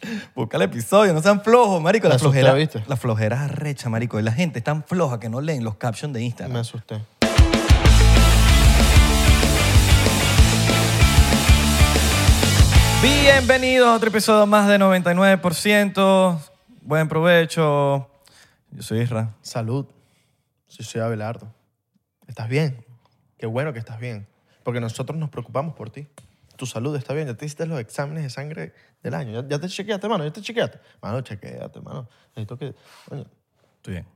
Busca el episodio, no sean flojos, marico. La Me asusté, flojera, ¿viste? la flojera es arrecha, marico. Y la gente es tan floja que no leen los captions de Instagram. Me asusté. Bienvenidos a otro episodio más de 99%. Buen provecho. Yo soy Isra. Salud. Sí, soy Abelardo. ¿Estás bien? Qué bueno que estás bien. Porque nosotros nos preocupamos por ti. Tu salud está bien. Ya te hiciste los exámenes de sangre del año. Ya, ya te chequeaste, mano. Ya te chequeaste. Mano, chequeate, mano. Necesito que... Coño. Estoy bien.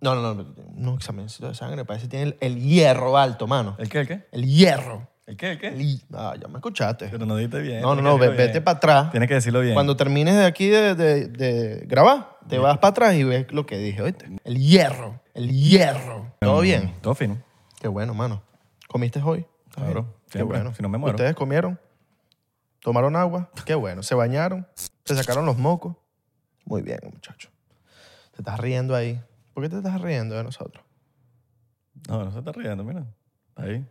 No, no, no. No examencito de sangre. Parece que tiene el, el hierro alto, mano. ¿El qué? ¿El qué? El hierro. ¿El qué? ¿El qué? Ah, ya me escuchaste. Pero no dijiste bien. No, no, no. vete bien. para atrás. Tienes que decirlo bien. Cuando termines de aquí de, de- de grabar, te vas para atrás y ves lo que dije, ¿oíste? El hierro, el hierro. ¿Todo bien? Todo fino. Qué bueno, mano. ¿Comiste hoy? ¿Estás Claro? Qué siempre, bueno. si no me muero. ¿Ustedes comieron? ¿Tomaron agua? Qué bueno. ¿Se bañaron? ¿Se sacaron los mocos? Muy bien, muchacho. Te estás riendo ahí. ¿Por qué te estás riendo de nosotros? No, no se está riendo, mira. Ahí.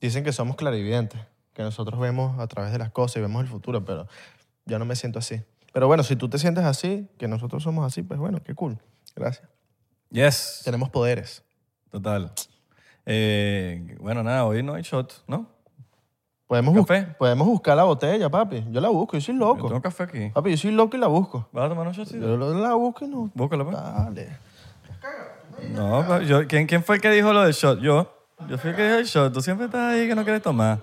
Dicen que somos clarividentes, que nosotros vemos a través de las cosas y vemos el futuro, pero yo no me siento así. Pero bueno, si tú te sientes así, que nosotros somos así, pues bueno, qué cool. Gracias. Yes. Tenemos poderes. Total. Eh, bueno, nada, hoy no hay shot, ¿no? Podemos, ¿Café? bus- podemos buscar la botella, papi. Yo la busco, yo soy Yo loco. tengo café aquí. Papi, yo soy loco y la busco. ¿Vas a tomar un shotcito? Yo la busco y no. Búscalo, pues. Dale. No, pero yo, ¿quién, ¿quién fue el que dijo lo del shot? Yo. Yo fui el que dijo el shot. Tú siempre estás ahí que no quieres tomar.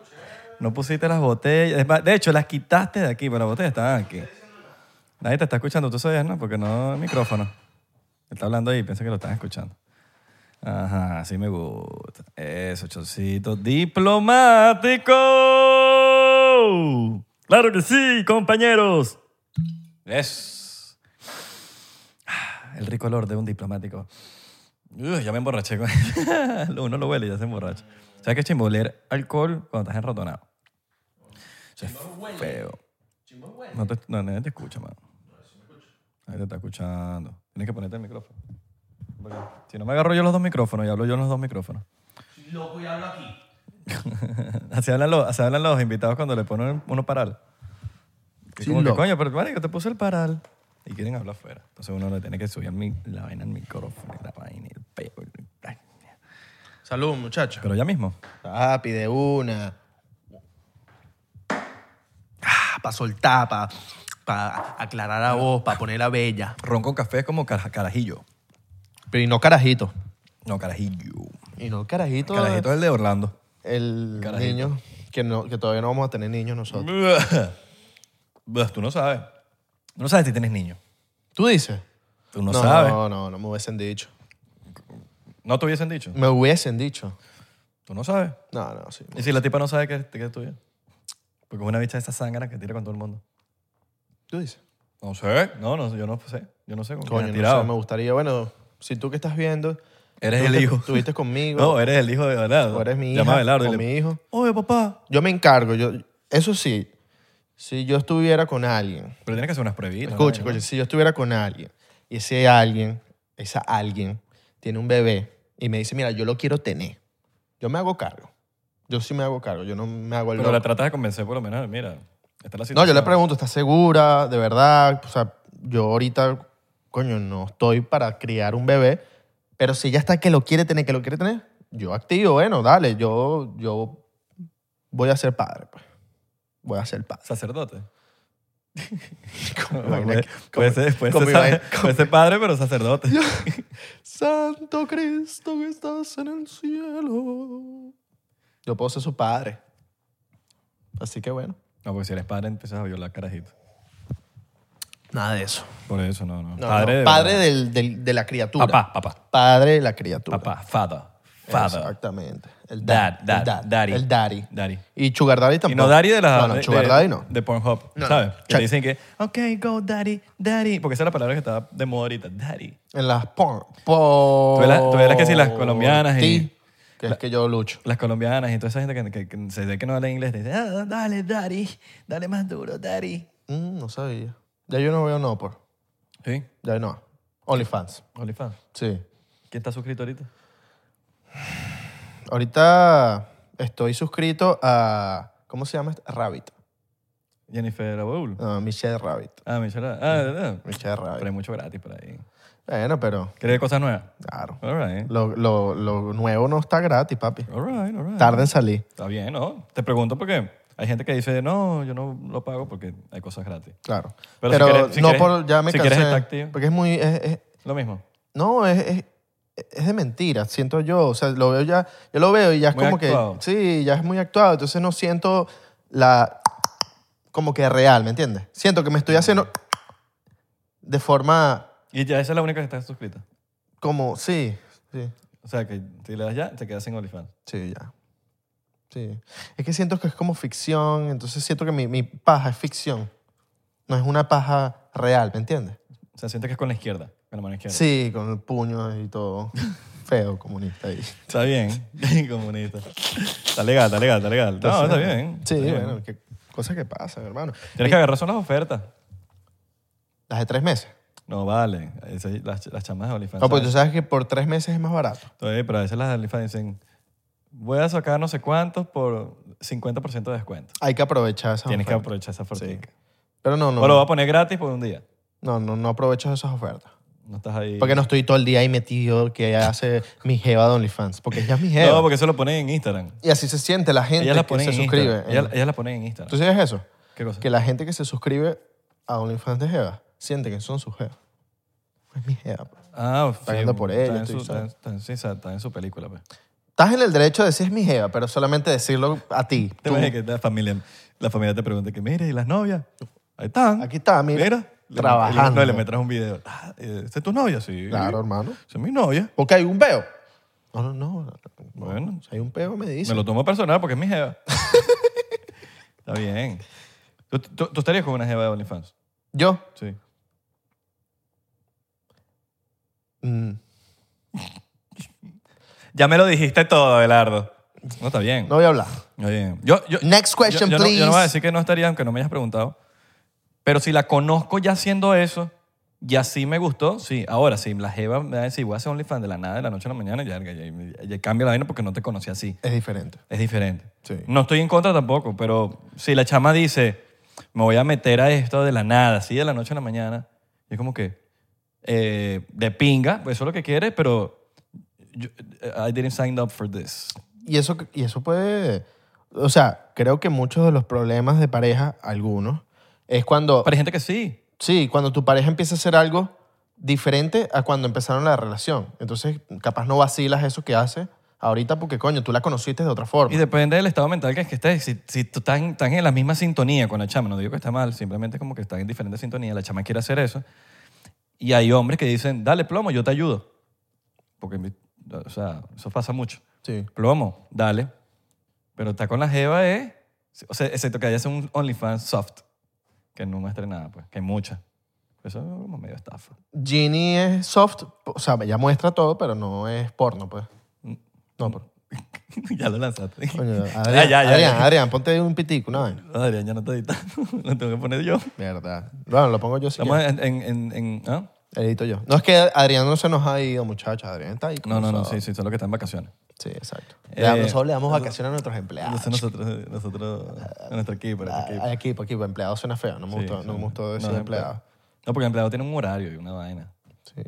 No pusiste las botellas. Es más, De hecho, las quitaste de aquí, pero las botellas estaban aquí. Nadie te está escuchando. Tú sabías, ¿no? Porque no el micrófono. Está hablando ahí, piensa que lo están escuchando. Ajá, así me gusta. Eso, chocito diplomático. Claro que sí, compañeros. Es el rico olor de un diplomático. Uy, ya me emborraché con Uno lo huele y ya se emborracha. ¿Sabes qué chimbo? Oler alcohol cuando estás enrotonado? Eso es feo. No, te, no, nadie te escucha, mano. Nadie te está escuchando. Tienes que ponerte el micrófono. Porque Si no me agarro yo los dos micrófonos y hablo yo en los dos micrófonos. loco y hablo aquí. así, hablan los, así hablan los invitados cuando le ponen uno paral. Que Sí, como que, loco. coño, pero marico, te puse el paral. Y quieren hablar afuera. Entonces uno le tiene que subir mi- la vaina al micrófono, y la vaina, y el peo. y- ay. Salud, muchachos. Pero ya mismo. Papi, de una. para soltar, para aclarar la voz, para ponerla bella. Ron con café es como cara- carajillo. Pero y no carajito. No, carajillo. Y no carajito. Carajito es el de Orlando. El Carajito. niño, que, no, que todavía no vamos a tener niños nosotros. Pues tú no sabes. Tú no sabes si tienes niño. ¿Tú dices? Tú no, no, sabes. No, no, no me hubiesen dicho. No te hubiesen dicho. Me hubiesen dicho. Tú no sabes. No, no, sí. ¿Y si la tipa no sabe que, que es tuya? Porque es una bicha de esa sangre que tira con todo el mundo. ¿Tú dices? No sé. No, no, yo no sé. Yo no sé con quién Coño, has no tirado. me gustaría. Bueno, si tú que estás viendo. Eres el hijo. Estuviste conmigo. No, eres el hijo de Abelardo. o eres mi Llama a y o le- mi hijo. Oye, papá. Yo me encargo. Yo, eso sí, si yo estuviera con alguien. Pero tienes que hacer unas pruebitas. Escucha, ¿no? escucha, si yo estuviera con alguien y ese alguien, esa alguien, tiene un bebé y me dice, mira, yo lo quiero tener, yo me hago cargo. Yo sí me hago cargo, yo no me hago el Pero loco. la tratas de convencer por lo menos. Mira, esta es la No, situación. yo le pregunto, ¿estás segura? ¿De verdad? O sea, yo ahorita, coño, no estoy para criar un bebé, pero si ella está que lo quiere tener, que lo quiere tener, yo activo, bueno, dale, yo, yo voy a ser padre, pues. Voy a ser padre. Sacerdote. Puede, puede ser, puede, ser, puede padre, pero sacerdote. Santo Cristo que estás en el cielo. Yo puedo ser su padre. Así que bueno. No, porque si eres padre empiezas a violar carajito. Nada de eso. Por eso, no, no. No, padre no, de padre del- del- de la criatura. Papá, papá. Padre de la criatura. Papá, father. Father. Exactamente. El Dad, dad. dad, el daddy. El daddy. Daddy. Y Sugar Daddy Y tampoco. no daddy de la... No, no, de- Sugar de- Daddy no. De Pornhub, No. ¿sabes? Que Check. te dicen que, ok, go daddy, daddy. Porque esa es la palabra que está de moda ahorita, daddy. En las porn. Por... Tú ves las- tú ves las que sí, las colombianas y- Sí, que es que yo lucho. Las colombianas y toda esa gente que, que- que se ve que no habla inglés, te dice, ah, dale, daddy, dale más duro, daddy. Mm, no sabía. Ya yo no veo no por. Sí, Ya no. OnlyFans. OnlyFans. Sí. ¿Quién está suscrito ahorita? Ahorita estoy suscrito a... ¿Cómo se llama? este? Rabbit. Jennifer Abuel. No, Michelle Rabbit. Ah, Michelle. Ah, ah, Michelle Pero hay Rabbit. mucho gratis por ahí. Bueno, pero ¿Quieres cosas nuevas? claro. All right. Lo, lo, lo nuevo no está gratis, papi. All right, all right. Tarda en salir. Está bien, ¿no? Te pregunto porque hay gente que dice, no, yo no lo pago porque hay cosas gratis. Claro. Pero Pero, si quieres- si no quieres- por. Ya me si cansé. quieres estar activo. Porque es muy. es- es- Lo mismo. no, es, es, es de mentira, siento yo. O sea, lo veo ya. Yo lo veo y ya es Muy como actuado. que. Sí, ya es muy actuado. Entonces no siento la. Como que real, ¿me entiendes? Siento que me estoy haciendo. De forma. Y ya esa es la única que está suscrita. Como. Sí, sí. O sea, que si le das ya, te quedas sin OnlyFans. Sí, ya. Sí. Es que siento que es como ficción, entonces siento que mi, mi paja es ficción. No es una paja real, ¿me entiendes? O sea, sientes que es con la izquierda, con la mano izquierda. Sí, con el puño y todo. Feo, comunista ahí. Está bien, comunista. Está legal, está legal, está legal. No, está bien. Sí, está bien. bueno, qué cosas que pasan, hermano. Tienes que agarrar son las ofertas. Las de tres meses. No, vale. Esas- las, las chamas de OnlyFans. No, porque tú ¿sabes? sabes que por tres meses es más barato. Oye, pero a veces las de OnlyFans dicen, voy a sacar no sé cuántos por 50% de descuento. Hay que aprovechar esas Tienes que aprovechar esa oferta. Pero no, O lo no, voy a poner gratis por un día. no, no, no aprovecho esas ofertas. No estás ahí. Porque no estoy todo el día ahí metido que hace mi jeva de OnlyFans. Porque ella es mi jeva. No, porque eso lo ponen en Instagram. Y así se siente la gente Ellas la que ponen se en suscribe. Instagram. Ellas, ellas la ponen en Instagram. ¿Tú sabes eso? ¿Qué cosa? Que la gente que se suscribe a OnlyFans de Jeva siente que son sus jevas. Es mi jeva. pues. Ah, Pagando por está ello, en su- Está, sabes. está en- sí, está- está en su película, pues. Estás en el derecho de decir es mi jeva, pero solamente decirlo a ti. Te Tú. imaginas que la familia, la familia te pregunta que, mire, ¿y las novias? Ahí están. Aquí está, mira. Mira. Le- Trabajando. No, le metes un video. Ah, ¿Esta es tu novia? Sí. Claro, hermano. Esa es mi novia. Porque hay un peo. No, no, no. no. Bueno. Si hay un peo, me dice. Me lo tomo personal porque es mi jeva. Está bien. ¿Tú, tú, tú estarías con una jeva de OnlyFans? Yo. Sí. mm, Ya me lo dijiste todo, Abelardo. No, está bien. no voy a hablar. Está bien. Yo, yo, Next question, yo, yo no- yo no, voy a please. decir que no estaría, aunque no me hayas preguntado. Pero si la conozco ya haciendo eso, y así me gustó, sí. Ahora, si la jeva me va a decir, voy a ser OnlyFans de la nada, de la noche a la mañana, ya, ya, ya- ya cambia la vaina porque no te conocí así. Es diferente. Es diferente. Sí. No estoy en contra tampoco, pero si la chama dice, me voy a meter a esto de la nada, así de la noche a la mañana, y es como que, eh, de pinga, pues eso es lo que quieres, pero yo- I didn't sign up for this. Y eso, y eso puede... O sea, creo que muchos de los problemas de pareja, algunos, es cuando... Pero hay gente que sí. Sí, cuando tu pareja empieza a hacer algo diferente a cuando empezaron la relación. Entonces, capaz no vacilas eso que hace ahorita porque, coño, tú la conociste de otra forma. Y depende del estado mental que es que estés. Si, si tú estás en, estás en la misma sintonía con la chama, no digo que está mal, simplemente como que estás en diferente sintonía, la chama quiere hacer eso. Y hay hombres que dicen, dale plomo, yo te ayudo. Porque, o sea, eso pasa mucho. Sí. Plomo, dale. Pero está con la jeva es, o sea, excepto que haya un OnlyFans soft, que no muestre nada, pues, que hay muchas. Eso es como medio estafa. Ginny es soft, o sea, ella muestra todo, pero no es porno, pues. No, pero... ya lo lanzaste. Coño, Ya, Adrián, ya, ya, Adrián, ya. Adrián, ponte un pitico, ¿no? Adrián, ya no te editando, lo tengo que poner yo. Verdad. Bueno, lo pongo yo si Estamos en, en, en, en- ¿ah? Edito yo. No es que Adrián no se nos ha ido, muchachos. Adrián está ahí. No, no, no, sí, sí, solo que está en vacaciones. Sí, exacto. Eh, Ya, nosotros le damos vacaciones a nuestros empleados. Nosotros, nosotros, a nuestro equipo, a nuestro Ah, equipo. Equipo, equipo. Empleado suena feo. No me Sí, gustó, sí. no me gustó decir No, empleado. No, porque el empleado tiene un horario y una vaina. Sí.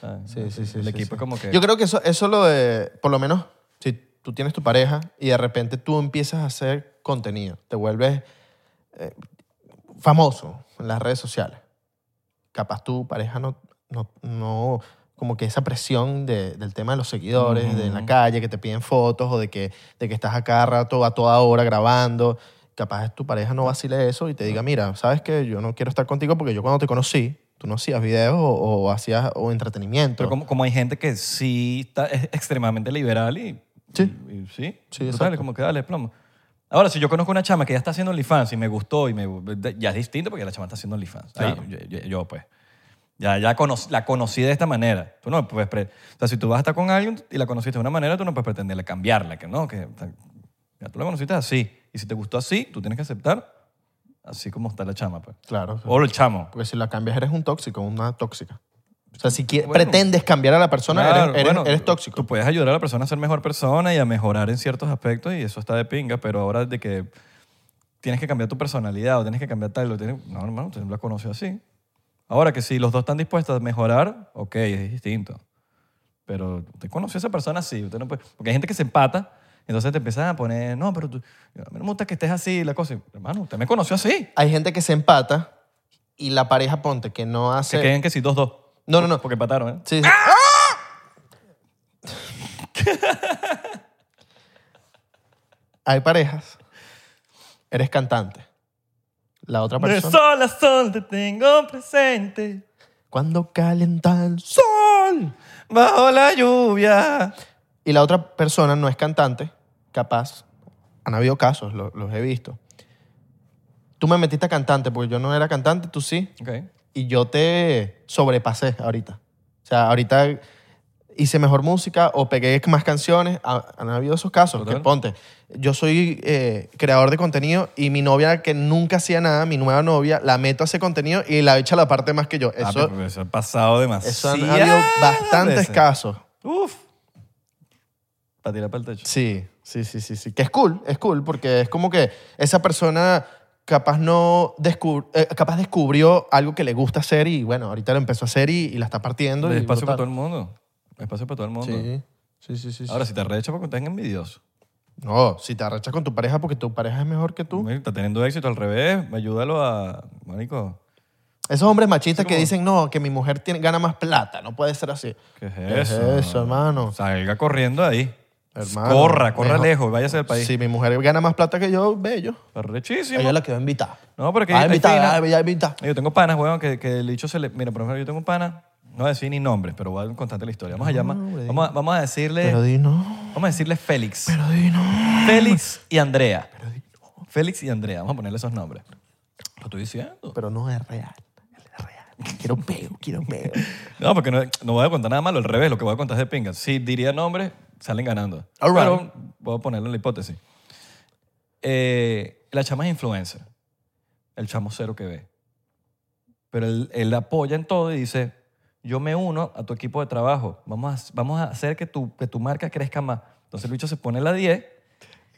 ¿sabes? Sí, sí, sí. El sí, equipo como que... Yo creo que eso, eso lo de, por lo menos, si tú tienes tu pareja y de repente tú empiezas a hacer contenido, te vuelves eh, famoso en las redes sociales. Capaz tu pareja no, no, no como que esa presión de- del tema de los seguidores, de en la calle, que te piden fotos o de que, de que estás a cada rato, a toda hora grabando. Capaz tu pareja no vacile eso y te diga, mira, sabes que yo no quiero estar contigo porque yo cuando te conocí, tú no hacías videos o, o hacías o entretenimiento. Pero como, como hay gente que sí está, es extremadamente liberal y... Sí. y- y sí, Sí, como que dale plomo. Ahora, si yo conozco una chama que ya está haciendo OnlyFans y me gustó y me, ya es distinto porque la chama está haciendo OnlyFans. Ahí, Claro. yo, yo- yo, pues, ya, ya la conocí de esta manera. Tú no puedes... pre- o sea, si tú vas a estar con alguien y la conociste de una manera, tú no puedes pretenderle cambiarla, que no, que ya tú la conociste así. Y si te gustó así, tú tienes que aceptar así como está la chama, pues. Claro. O el chamo. Porque si la cambias eres un tóxico, una tóxica. O sea, si quie- Bueno. pretendes cambiar a la persona, eres- Claro, eres, bueno, eres tóxico. Tú puedes ayudar a la persona a ser mejor persona y a mejorar en ciertos aspectos y eso está de pinga, pero ahora de que tienes que cambiar tu personalidad o tienes que cambiar tal. o tienes- No, hermano, usted la conoció así. Ahora que si los dos están dispuestos a mejorar, ok, es distinto. Pero usted conoció a esa persona así. Usted no puede, porque hay gente que se empata, entonces te empiezan a poner, no, pero tú, a mí no me gusta que estés así, la cosa. Hermano, usted me conoció así. Hay gente que se empata y la pareja, ponte, que no Que hace... queden que sí, dos, dos. No, no, no. Porque empataron, ¿eh? Sí, sí. Hay parejas. Eres cantante. La otra De persona. sol a sol te tengo presente, Cuando calienta el sol. bajo la lluvia. Y la otra persona no es cantante, capaz. Han habido casos, lo- los he visto. Tú me metiste a cantante porque yo no era cantante, tú sí. Ok. Y yo te sobrepasé ahorita. O sea, ahorita hice mejor música o pegué más canciones. Ha- Han habido esos casos. Total. Que ponte, yo soy eh, creador de contenido y mi novia que nunca hacía nada, mi nueva novia, la meto a hacer contenido y la echa la parte más que yo. Ah, eso ha pasado demasiado. eso han habido bastantes casos. Uf. Para tirar para el techo. Sí, sí, sí, sí, sí. Que es cool, es cool, porque es como que esa persona capaz no descub- eh, capaz descubrió algo que le gusta hacer y bueno, ahorita lo empezó a hacer y, y la está partiendo. Hay y espacio para todo el mundo. Hay espacio para todo el mundo. Sí, sí, sí, sí. sí. Ahora, si te arrecha porque estás envidioso. No, si te arrechas con tu pareja porque tu pareja es mejor que tú. Está teniendo éxito al revés. Ayúdalo a... Marico, Esos hombres machistas que dicen, no, que mi mujer tiene, gana más plata, no puede ser así. ¿qué es ¿Qué es eso? eso, hermano? Salga corriendo ahí. Hermano, corra, corra mejor- lejos. Váyase del país. Si mi mujer gana más plata que yo, bello. Arrechísimo. Ella la quedó invitada. No, porque Ah, hay invitada, fina- ah, ya invitada. Yo tengo panas, weón, que, que el dicho se le... Mira, por ejemplo, yo tengo un pana, no voy a decir ni nombres, pero voy a contarte la historia. Vamos a llamar... Vamos a, vamos a decirle... Pero di no, Vamos a decirle Félix. pero di no. Félix y Andrea. Félix y Andrea. Vamos a ponerle esos nombres. Lo estoy diciendo. Pero no es real. Es real. Quiero peo, quiero peo. No, porque no, no voy a contar nada malo, al revés, lo que voy a contar es de pingas. Si diría nombres, salen ganando. All right. Pero voy a ponerle la hipótesis. Eh, la chama es influencer. El chamo cero que ve. Pero él, él apoya en todo y dice, yo me uno a tu equipo de trabajo. Vamos a, vamos a hacer que tu, que tu marca crezca más. Entonces el bicho se pone la 10.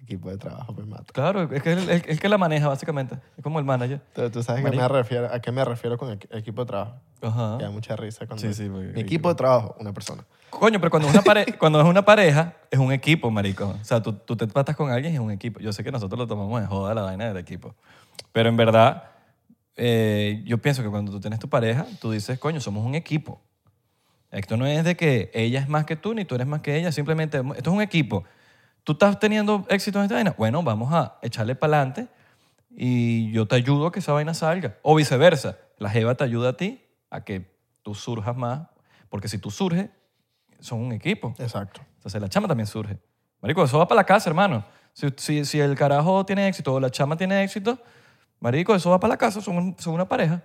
Equipo de trabajo, me mato. Claro, es que él, él- él que la maneja básicamente. Es como el manager. Tú, tú sabes que me refiero, a qué me refiero con equ- equipo de trabajo. Ajá. Me da mucha risa cuando... Sí, sí, porque- Mi equipo de trabajo, una persona. Coño, pero cuando es una, pare- cuando es una pareja, es un equipo, marico. O sea, tú, tú te patas con alguien y es un equipo. Yo sé que nosotros lo tomamos de joda la vaina del equipo. Pero en verdad, eh, yo pienso que cuando tú tienes tu pareja, tú dices, coño, somos un equipo. Esto no es de que ella es más que tú ni tú eres más que ella. Simplemente, esto es un equipo. Tú estás teniendo éxito en esta vaina. Bueno, vamos a echarle para adelante y yo te ayudo a que esa vaina salga. O viceversa. La jeva te ayuda a ti a que tú surjas más. Porque si tú surges, son un equipo. Exacto. Entonces la chama también surge. Marico, eso va para la casa, hermano. Si, si, si el carajo tiene éxito o la chama tiene éxito, marico, eso va para la casa, son, son una pareja.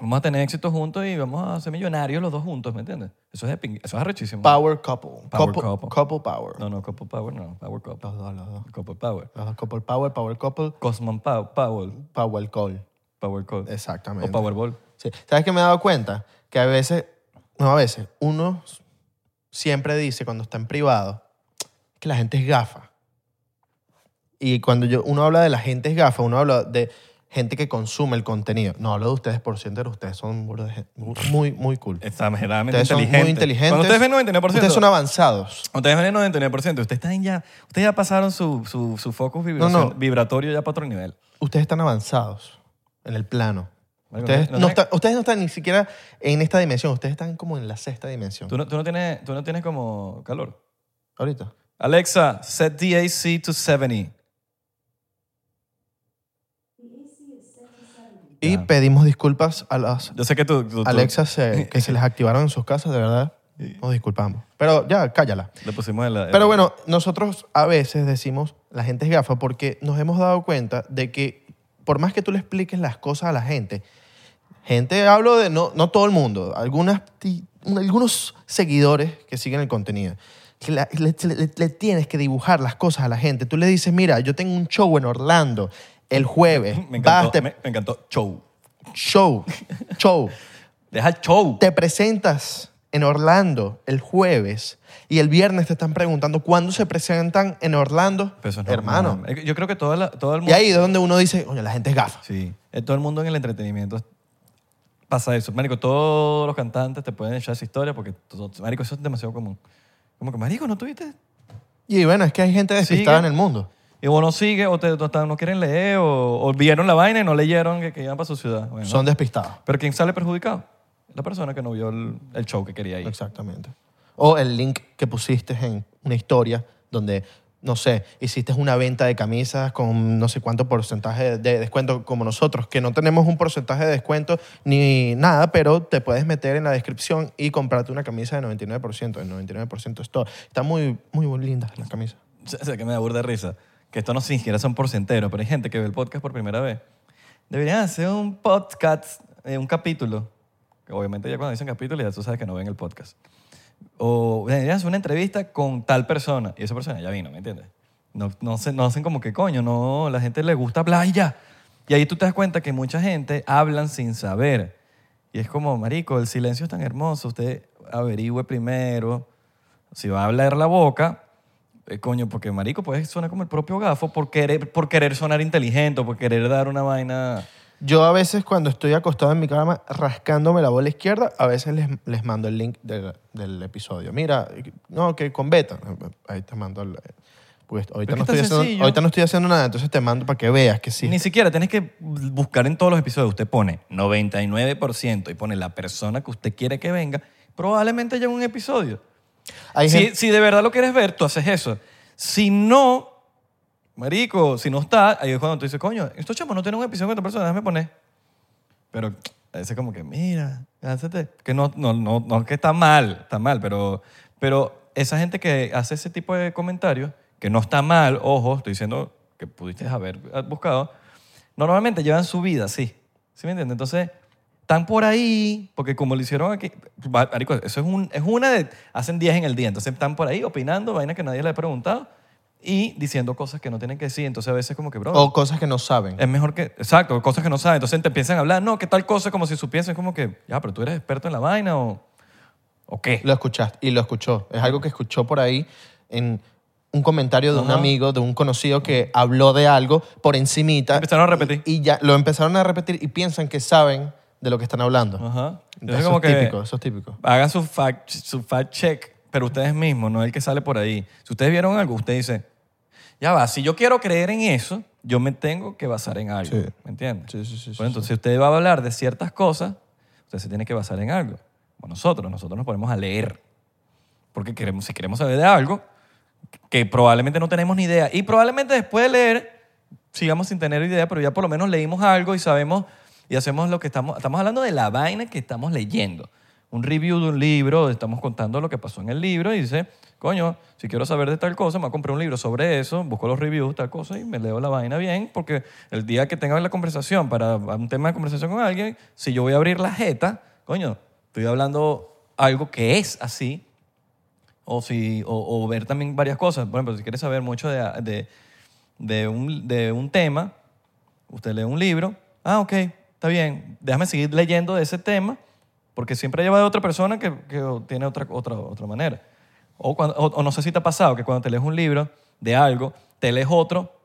Vamos a tener éxito juntos y vamos a ser millonarios los dos juntos, ¿me entiendes? Eso es, de ping- eso es arrechísimo. Power couple. Power couple, couple. couple power. No, no, couple power, no. Power couple. Los dos, los dos. Couple power. Los dos couple power, power couple, Cosman power. Power, power call. power call. Exactamente. O powerball. Sí. ¿Sabes qué me he dado cuenta? Que a veces, no a veces, uno siempre dice cuando está en privado que la gente es gafa. Y cuando yo, uno habla de la gente es gafa, uno habla de gente que consume el contenido. No hablo de ustedes por ciento, ustedes son muy, muy cool. Exageradamente Ustedes son inteligente. muy inteligentes. Cuando ustedes ven 99%. Ustedes son avanzados. Ustedes ven el 99%. Ustedes, están ya, ustedes ya pasaron su, su, su focus No, no. vibratorio ya para otro nivel. Ustedes están avanzados en el plano. Ustedes no- no, no están, ustedes no están ni siquiera en esta dimensión, ustedes están como en la sexta dimensión. ¿Tú no, tú no tienes, tú no tienes como calor. Ahorita. Alexa, set the AC to 70. Y Ya. pedimos disculpas a las Yo sé que tú... tú- tú- Alexas se- que se les activaron en sus casas, de verdad. Nos disculpamos. Pero ya, cállala. Le pusimos en la... Pero bueno, nosotros a veces decimos la gente es gafa porque nos hemos dado cuenta de que por más que tú le expliques las cosas a la gente, gente, hablo de no, no todo el mundo, algunas, ti- algunos seguidores que siguen el contenido, que la- le, le- le tienes que dibujar las cosas a la gente. Tú le dices, mira, yo tengo un show en Orlando el jueves. Me Vas, encantó, te- me, me encantó. Show. Show, show. Deja el show. Te presentas en Orlando el jueves y el viernes te están preguntando cuándo se presentan en Orlando, Pero eso es hermano. normal. Yo creo que toda la- todo el Y mundo... ahí es donde uno dice, oye, la gente es gafa. Sí, eh, todo el mundo en el entretenimiento pasa eso. Marico, todos los cantantes te pueden echar esa historia porque, todo- marico, eso es demasiado común. Como que, marico, ¿no tuviste? Y bueno, es que hay gente despistada en el mundo. Y vos no sigue o te, no, quieren leer o, o vieron la vaina y no leyeron que, que iban para su ciudad. Bueno, Son despistados. Pero ¿quién sale perjudicado? La persona que no vio el, el show que quería ir. Exactamente. O el link que pusiste en una historia donde, no sé, hiciste una venta de camisas con no sé cuánto porcentaje de descuento como nosotros, que no tenemos un porcentaje de descuento ni nada, pero te puedes meter en la descripción y comprarte una camisa de 99%. El 99% es todo. Están muy, muy lindas las camisas. O sea, que me da burda de risa. Que esto no ni siquiera son porcenteros, pero hay gente que ve el podcast por primera vez. Deberían hacer un podcast, eh, un capítulo. Que obviamente ya cuando dicen capítulo ya tú sabes que no ven el podcast. O deberían hacer una entrevista con tal persona. Y esa persona ya vino, ¿me entiendes? No, no, se- no hacen como que coño, no, la gente le gusta hablar y ya. Y ahí tú te das cuenta que mucha gente hablan sin saber. Y es como, marico, el silencio es tan hermoso. Usted averigüe primero. Si va a hablar la boca, eh, coño, porque marico, pues suena como el propio gafo por querer, por querer sonar inteligente, o por querer dar una vaina... Yo a veces cuando estoy acostado en mi cama rascándome la bola izquierda, a veces les, les mando el link del, del episodio. Mira, no, que con beta. Ahí te mando el... Pues ahorita Pero no, es que estoy haciendo, sencillo. ahorita no estoy haciendo nada, entonces te mando para que veas que sí. Ni siquiera tienes que buscar en todos los episodios. Usted pone 99% y pone la persona que usted quiere que venga. Probablemente haya un episodio. Hay Si, gente- si de verdad lo quieres ver, tú haces eso. Si no, marico, si no está, ahí es cuando tú dices, coño, estos chamos no tienen un episodio con esta persona, déjame poner. Pero a veces como que, mira, lánzate. Que no, no, no, no es que está mal, está mal, pero, pero esa gente que hace ese tipo de comentarios, que no está mal, ojo, estoy diciendo que pudiste haber buscado, normalmente llevan su vida así. ¿Sí me entiendes? Entonces, están por ahí, porque como lo hicieron aquí, marico, eso es, un, es una de, hacen 10 en el día, entonces están por ahí opinando, vainas que nadie le ha preguntado y diciendo cosas que no tienen que decir, entonces a veces como que, bro, O cosas que no saben. es mejor que, exacto, cosas que no saben, entonces te empiezan a hablar, no, que tal cosa, como si supiesen, como que, ya, pero tú eres experto en la vaina o, o qué. Lo escuchaste y lo escuchó. Es algo que escuchó por ahí en un comentario de un Ajá. amigo, de un conocido que habló de algo por encimita. Empezaron a repetir. Y, y ya lo empezaron a repetir y piensan que saben de lo que están hablando. Ajá. Entonces Eso como es que típico, eso es típico. hagan su fact, su fact check, pero ustedes mismos, no el que sale por ahí. Si ustedes vieron algo, usted dice, ya va, si yo quiero creer en eso, yo me tengo que basar en algo. Sí. ¿Me entiendes? Sí, sí, sí, sí, Bueno, entonces, si usted va a hablar de ciertas cosas, usted se tiene que basar en algo. Como nosotros, nosotros nos ponemos a leer. Porque queremos, si queremos saber de algo, que probablemente no tenemos ni idea. Y probablemente después de leer, sigamos sin tener idea, pero ya por lo menos leímos algo y sabemos y hacemos lo que estamos... Estamos hablando de la vaina que estamos leyendo. Un review de un libro, estamos contando lo que pasó en el libro y dice, coño, si quiero saber de tal cosa, me voy a comprar un libro sobre eso, busco los reviews, tal cosa y me leo la vaina bien, porque el día que tenga la conversación para un tema de conversación con alguien, si yo voy a abrir la jeta, coño, estoy hablando algo que es así, o, si, o, o ver también varias cosas. Por ejemplo, si quieres saber mucho de, de, de un, de un tema, usted lee un libro, ah, ok, está bien, déjame seguir leyendo de ese tema, porque siempre lleva de otra persona que, que tiene otra, otra, otra manera. O, cuando, o, o no sé si te ha pasado que cuando te lees un libro de algo, te lees otro,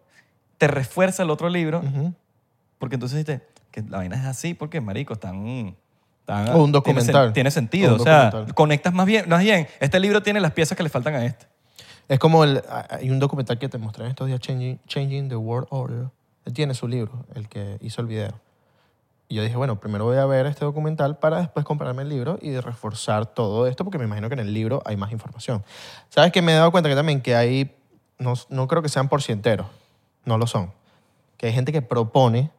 te refuerza el otro libro, Ujú. porque entonces dices que la vaina es así, porque, marico, están... están- O un tiene documental. Tiene, sentido, O o sea, conectas más bien, más bien. Este libro tiene las piezas que le faltan a este. Es como el, hay un documental que te mostré en estos días, Changing, Changing the World Order. Él tiene su libro, el que hizo el video. Y yo dije, bueno, primero voy a ver este documental para después comprarme el libro y reforzar todo esto, porque me imagino que en el libro hay más información. ¿Sabes que Me he dado cuenta que también que hay, no, no creo que sean porcienteros, no lo son, que hay gente que propone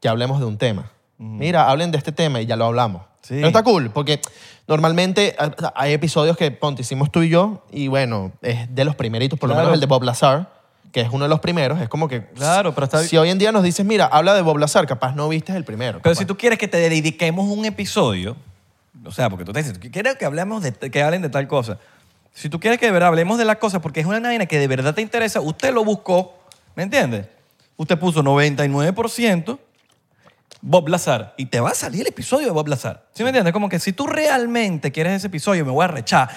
que hablemos de un tema. Mira, hablen de este tema y ya lo hablamos. Sí. Pero está cool, porque normalmente hay episodios que, ponte, hicimos tú y yo, y bueno, es de los primeritos, por lo Claro. menos el de Bob Lazar, que es uno de los primeros, es como que... Claro, pero está- Si hoy en día nos dices, mira, habla de Bob Lazar, capaz no viste el primero. Pero capaz. si tú quieres que te dediquemos un episodio, o sea, porque tú te dices, quiero que hablemos de, que hablen de tal cosa. Si tú quieres que de verdad hablemos de la cosa porque es una vaina que de verdad te interesa, usted lo buscó, ¿me entiendes? Usted puso 99% Bob Lazar y te va a salir el episodio de Bob Lazar. ¿Sí me entiendes? Como que si tú realmente quieres ese episodio, me voy a rechar.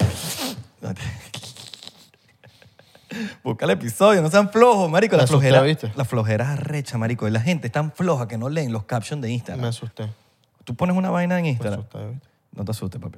Busca el episodio, no sean flojos, marico. Me La asusté, flojera, ¿viste? la flojera arrecha, marico. Y la gente es tan floja que no leen los captions de Me Instagram. asusté. Tú pones una vaina en Me Instagram. asusté, ¿viste? No te asustes, papi.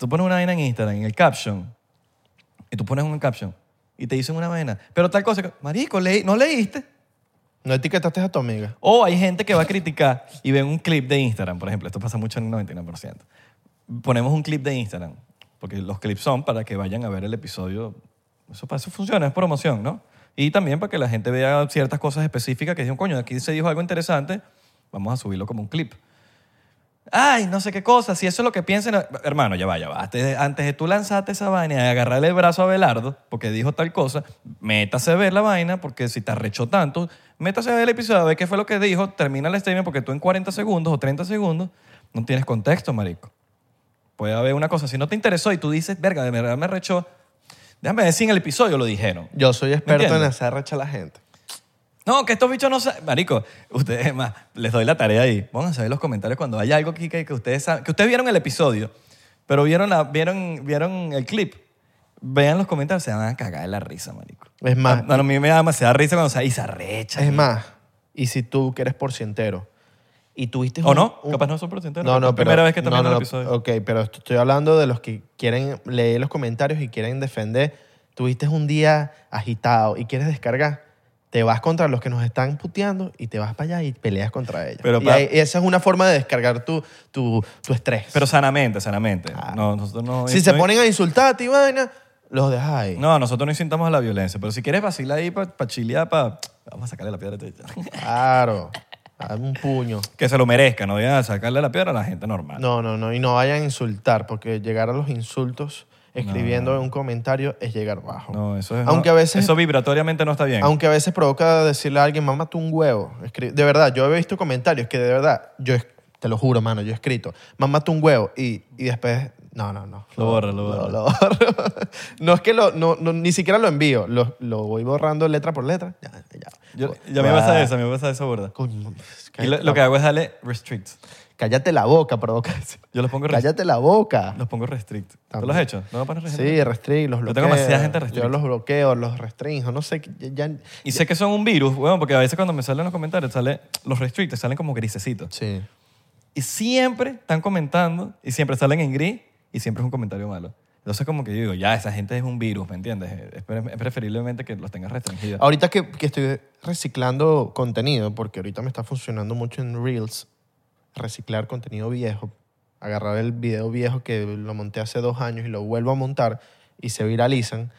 Tú pones una vaina en Instagram, en el caption, y tú pones un caption, y te dicen una vaina, pero tal cosa, marico, leí- no leíste. No etiquetaste a tu amiga. O hay gente que va a criticar y ven un clip de Instagram, por ejemplo, esto pasa mucho en el 99%. Ponemos un clip de Instagram, porque los clips son para que vayan a ver el episodio. Eso, para eso funciona, es promoción, ¿no? Y también para que la gente vea ciertas cosas específicas que dicen, coño, aquí se dijo algo interesante, vamos a subirlo como un clip. Ay, no sé qué cosa, si eso es lo que piensan. Hermano, ya va, ya va. Antes de, antes de tú lanzarte esa vaina y agarrarle el brazo a Belardo, porque dijo tal cosa, métase a ver la vaina, porque si te arrechó tanto, métase a ver el episodio, a ver qué fue lo que dijo, termina el streaming, porque tú en 40 segundos o 30 segundos no tienes contexto, marico. Puede haber una cosa, si no te interesó y tú dices, verga, de verdad me arrechó, déjame si en el episodio lo dijeron. Yo soy experto en hacer recha a la gente. No, que estos bichos no saben. Marico, ustedes, es más, les doy la tarea ahí. Vamos a ver los comentarios cuando haya algo aquí que, que ustedes saben. Que ustedes vieron el episodio, pero vieron, la, vieron, vieron el clip. Vean los comentarios, se van a cagar de la risa, marico. Es más, A, a mí me da demasiada risa cuando se ahí se arrecha. es más, y si tú que eres porcientero y tuviste ¿O un- no? un- Capaz no son porcienteros. No, no, es la pero, primera vez que están no, no, el episodio. Ok, pero esto- estoy hablando de los que quieren leer los comentarios y quieren defender. Tuviste un día agitado y quieres descargar. Te vas contra los que nos están puteando y te vas para allá y peleas contra ellos. Pero y pa- ahí- esa es una forma de descargar tu, tu, tu estrés. Pero sanamente, sanamente. Ah. No, nosotros no... si se no- ponen a insultarte y vaina, los dejas ahí. No, nosotros no incitamos a la violencia. Pero si quieres vacilar ahí para chilear, para... Vamos a sacarle la piedra. a este bicho. Claro. Dame un puño. que se lo merezca, no vayan a sacarle la piedra a la gente normal. No, no, no. Y no vayan a insultar, porque llegar a los insultos escribiendo un comentario es llegar bajo. No, eso es... Aunque no, a veces- Eso vibratoriamente no está bien. Aunque a veces provoca decirle a alguien, mamá, tú un huevo. Escri- De verdad, yo he visto comentarios que de verdad, yo te lo juro, mano, yo he escrito, mamá, tú un huevo. Y, y después, no, no, no. Lo borra, lo borra. Lo, borro. no es que lo, no, no, ni siquiera lo envío, lo, lo voy borrando letra por letra. Ya, ya. Yo, ya me pasa eso, me pasa eso, burda. Coño, Y lo, lo que hago es darle restrict. Cállate la boca, provoca. Yo los pongo restrict. Cállate la boca. Los pongo restrict. ¿Tú lo has hecho? ¿No lo pones restrict? Sí, restring, los Yo bloqueo. tengo demasiada gente restrict. Yo los bloqueo, los restringo, no sé. ya- Y sé que son un virus, weón, porque a veces cuando me salen los comentarios, sale, los restrict salen como grisecitos. sí. Y siempre están comentando, y siempre salen en gris, y siempre es un comentario malo. Entonces como que yo digo, ya, esa gente es un virus, ¿me entiendes? Es preferiblemente que los tengas restringidos. Ahorita que, que estoy reciclando contenido, porque ahorita me está funcionando mucho en Reels, reciclar contenido viejo, agarrar el video viejo que lo monté hace dos años y lo vuelvo a montar y se viralizan,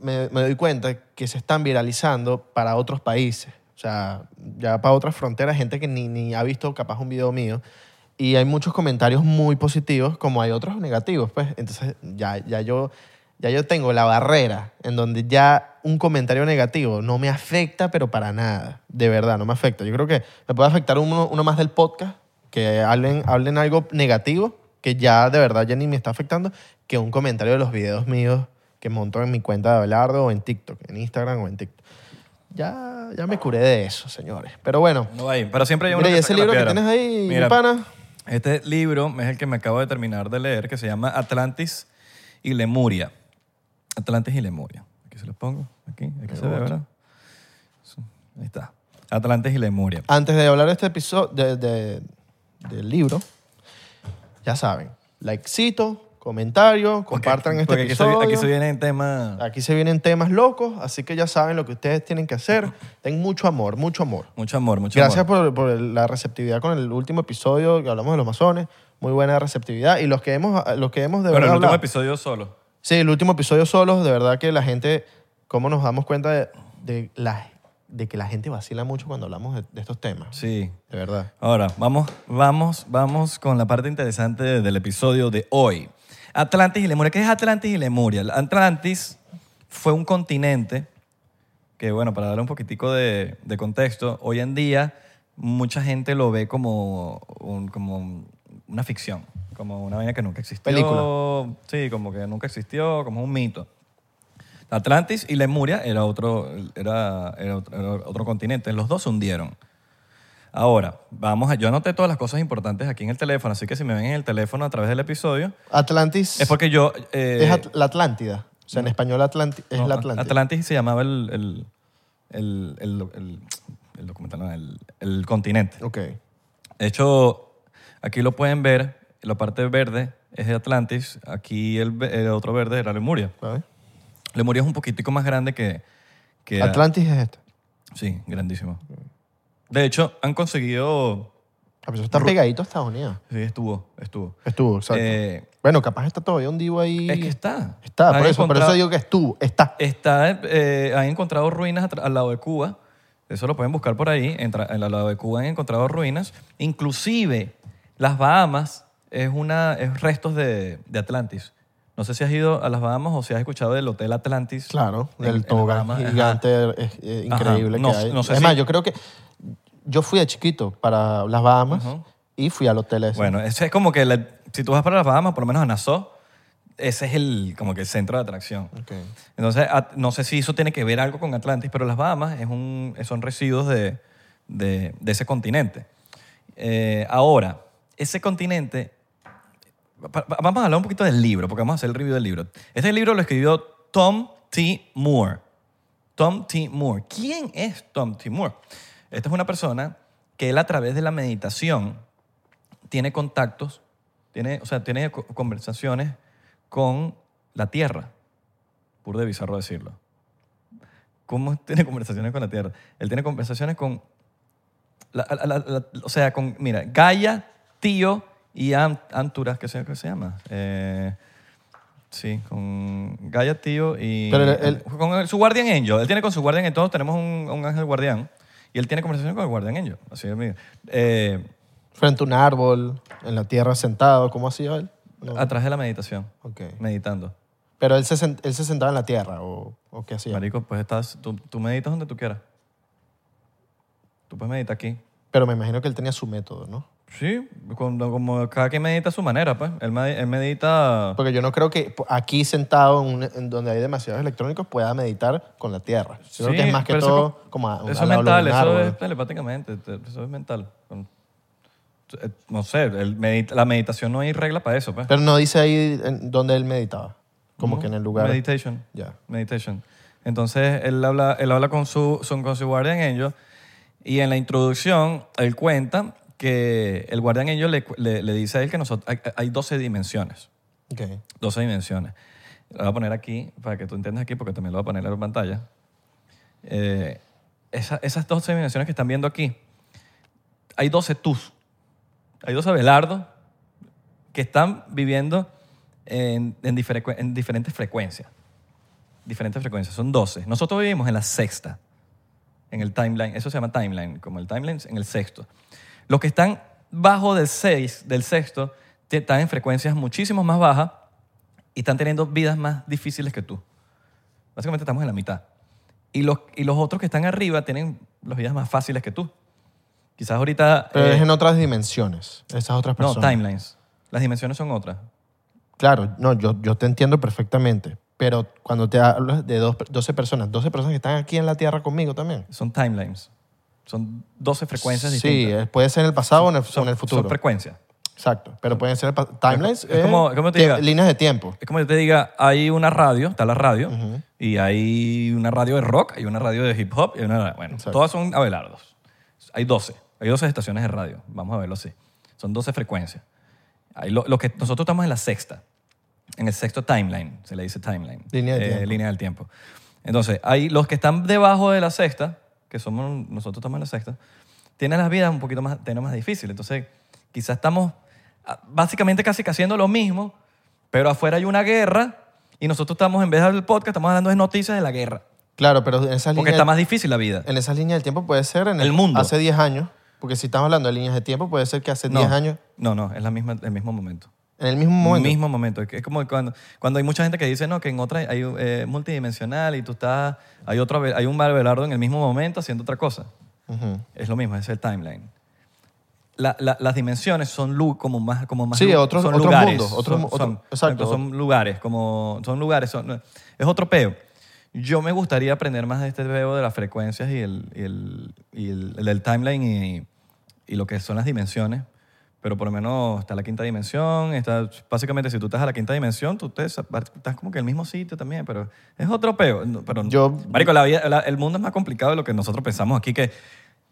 me, me doy cuenta que se están viralizando para otros países. O sea, ya para otras fronteras, gente que ni, ni ha visto capaz un video mío. Y hay muchos comentarios muy positivos, como hay otros negativos, pues. Entonces, ya, ya, yo, ya yo tengo la barrera en donde ya un comentario negativo no me afecta, pero para nada. De verdad, no me afecta. Yo creo que me puede afectar uno, uno más del podcast, que hablen, hablen algo negativo, que ya de verdad ya ni me está afectando, que un comentario de los videos míos que monto en mi cuenta de Abelardo o en TikTok, en Instagram o en TikTok. Ya, ya me curé de eso, señores. Pero bueno, No ahí. Pero siempre hay uno mira, que ese libro que tienes ahí, mi Mira, pana. Este libro es el que me acabo de terminar de leer, que se llama Atlantis y Lemuria. Atlantis y Lemuria. Aquí se los pongo. Aquí, aquí se ve, ¿verdad? Ahí está. Atlantis y Lemuria. Antes de hablar de este episodio, de- de- del libro, ya saben, likecito, comentario, compartan este Porque aquí se, episodio. aquí se viene en tema... Aquí se vienen temas locos, así que ya saben lo que ustedes tienen que hacer. Ten mucho amor, mucho amor. Mucho amor, mucho Gracias amor. por, por la receptividad con el último episodio que hablamos de los masones. Muy buena receptividad. Y los que hemos, los que hemos de Bueno, el verdad último hablado- episodio solo. Sí, el último episodio solo, de verdad que la gente, cómo nos damos cuenta de, de la de que la gente vacila mucho cuando hablamos de, de estos temas. Sí. De verdad. Ahora, vamos, vamos, vamos con la parte interesante del episodio de hoy. Atlantis y Lemuria. ¿Qué es Atlantis y Lemuria? Atlantis fue un continente que, bueno, para darle un poquitico de, de contexto, hoy en día mucha gente lo ve como, un- como una ficción, como una vaina que nunca existió. Película. Sí, como que nunca existió, como un mito. Atlantis y Lemuria era otro, era, era otro, era otro continente. Los dos se hundieron. Ahora, vamos a, yo anoté todas las cosas importantes aquí en el teléfono, así que si me ven en el teléfono a través del episodio, Atlantis es porque yo... eh, es At- la Atlántida. O sea, en español Atlanti- es no, la Atlántida. Atlantis se llamaba el, el, el, el- el- el documental, no, el, el continente. Ok. De hecho, aquí lo pueden ver, la parte verde es de Atlantis, aquí el, ve- el otro verde era Lemuria. A ver. Lemuria es un poquitico más grande que... que Atlantis es este. Sí, grandísimo. De hecho, han conseguido... Pero eso está pegadito a Estados Unidos. Sí, estuvo, estuvo. Estuvo, exacto. Eh, bueno, capaz está todavía un divo ahí. Es que está. Está, por eso, por eso digo que estuvo. Está. Está, eh, han encontrado ruinas al lado de Cuba. Eso lo pueden buscar por ahí. En al lado de Cuba han encontrado ruinas. Inclusive, las Bahamas es, una, es restos de, de Atlantis. No sé si has ido a las Bahamas o si has escuchado del Hotel Atlantis. Claro, del. Ajá. gigante es- es Ajá. increíble No- que hay. no sé es si- más, yo creo que yo fui de chiquito para las Bahamas y fui al hotel ese. Bueno, ese es como que la- si tú vas para las Bahamas, por lo menos a Nassau, ese es el, como que el centro de atracción. Ok. Entonces, no sé si eso tiene que ver algo con Atlantis, pero las Bahamas es un, son residuos de, de- de ese continente. Eh, ahora, ese continente, pa- pa- vamos a hablar un poquito del libro, porque vamos a hacer el review del libro. Este libro lo escribió Tom T. Moore. Tom T. Moore. ¿Quién es Tom T. Moore? Esta es una persona que él a través de la meditación tiene contactos, tiene, o sea, tiene co- conversaciones con la Tierra. Puro de bizarro decirlo. ¿Cómo tiene conversaciones con la Tierra? Él tiene conversaciones con, la- la- la- la- o sea, con, mira, Gaia, Tío y An- Anturas, ¿qué se, qué se llama? Eh, sí, con Gaia, Tío y... Pero él- él- con el- su Guardian Angel. Él tiene con su Guardian Angel, todos tenemos un, un ángel guardián. Y él tiene conversaciones con el Guardian Angel. Así es, mira. Eh, Frente a un árbol, en la tierra sentado, ¿cómo hacía él? No. Atrás de la meditación. Ok. Meditando. Pero él se, sen- él se sentaba en la tierra o, o qué hacía. Marico, pues estás, tú, tú meditas donde tú quieras. Tú puedes meditar aquí. Pero me imagino que él tenía su método, ¿no? Sí, cuando- como cada quien medita a su manera, pues. Él, med- él medita... Porque yo no creo que aquí sentado en, un- en donde hay demasiados electrónicos pueda meditar con la tierra. Yo creo Sí, que es más que pero eso todo co- como a, Eso al es lado mental, eso es telepáticamente, te- eso es mental. Eh, No sé, el la meditación no hay regla para eso, pues. Pero no dice ahí en donde él meditaba. Como que en el lugar. Meditation. Ya. Meditation. Entonces, él habla, él habla con, su, son- con su Guardian Angel y en la introducción él cuenta que el Guardian Angel le, le- le dice a él que nosotros, hay, hay 12 dimensiones. Ok. 12 dimensiones. Lo voy a poner aquí para que tú entiendas aquí porque también lo voy a poner en la pantalla. Eh, esa- esas 12 dimensiones que están viendo aquí, hay 12 tus, hay 12 Abelardo que están viviendo en, en diferentes frecuencias. Diferentes frecuencias, son 12. Nosotros vivimos en la sexta, en el timeline, eso se llama timeline, como el timeline en el sexto. Los que están bajo del 6, del sexto, están en frecuencias muchísimo más bajas y están teniendo vidas más difíciles que tú. Básicamente estamos en la mitad. Y los, y los otros que están arriba tienen las vidas más fáciles que tú. Quizás ahorita... Pero eh, es en otras dimensiones, esas otras no, personas. timelines. Las dimensiones son otras. Claro, no, yo, yo te entiendo perfectamente. Pero cuando te hablas de dos, 12 personas, 12 personas que están aquí en la Tierra conmigo también. Son timelines. Son 12 frecuencias Sí, distintas. eh, puede ser en el pasado o en el, o en el futuro. Son frecuencias. Exacto, pero pueden ser timelines, es como- eh, ¿cómo te diga? líneas de tiempo. Es como yo te diga, hay una radio, está la radio, y hay una radio de rock, hay una radio de hip hop, y una, bueno, Exacto. todas son abelardos. Hay 12, hay 12 estaciones de radio, vamos a verlo así. Son 12 frecuencias. Hay lo, lo que nosotros estamos en la sexta, en el sexto timeline, se le dice timeline. Línea de eh, tiempo. Línea del tiempo. Entonces, hay los que están debajo de la sexta, que somos nosotros estamos en la sexta, tienen las vidas un poquito más, tienen más difíciles. Entonces, quizás estamos ah, básicamente casi que haciendo lo mismo, pero afuera hay una guerra y nosotros estamos, en vez de hablar del podcast, estamos hablando de noticias de la guerra. Claro, pero en esas Porque líneas, está más difícil la vida. en esas líneas del tiempo puede ser en El mundo. hace 10 años. Porque si estamos hablando de líneas de tiempo, puede ser que hace No. 10 años, No, no, es la misma, el mismo momento. En el mismo momento. mismo momento. Es como cuando, cuando hay mucha gente que dice, no, que en otra hay eh, multidimensional y tú estás, hay, otro, hay un Belardo en el mismo momento haciendo otra cosa. Ujú. Es lo mismo, es el timeline. La- la- las dimensiones son lu- como más, como más Sí, otros- son otros lugares. mundos, otros son, otro- son- exacto. Son lugares, como son lugares. son- es otro peo. Yo me gustaría aprender más de este peo de las frecuencias y el, y el, y el- el del timeline y, y lo que son las dimensiones. Pero por lo menos está la quinta dimensión. Está, básicamente, si tú estás a la quinta dimensión, tú te- estás como que en el mismo sitio también. Pero es otro peo. Pero, Yo- Marico, la vida- la- el mundo es más complicado de lo que nosotros pensamos aquí. Que,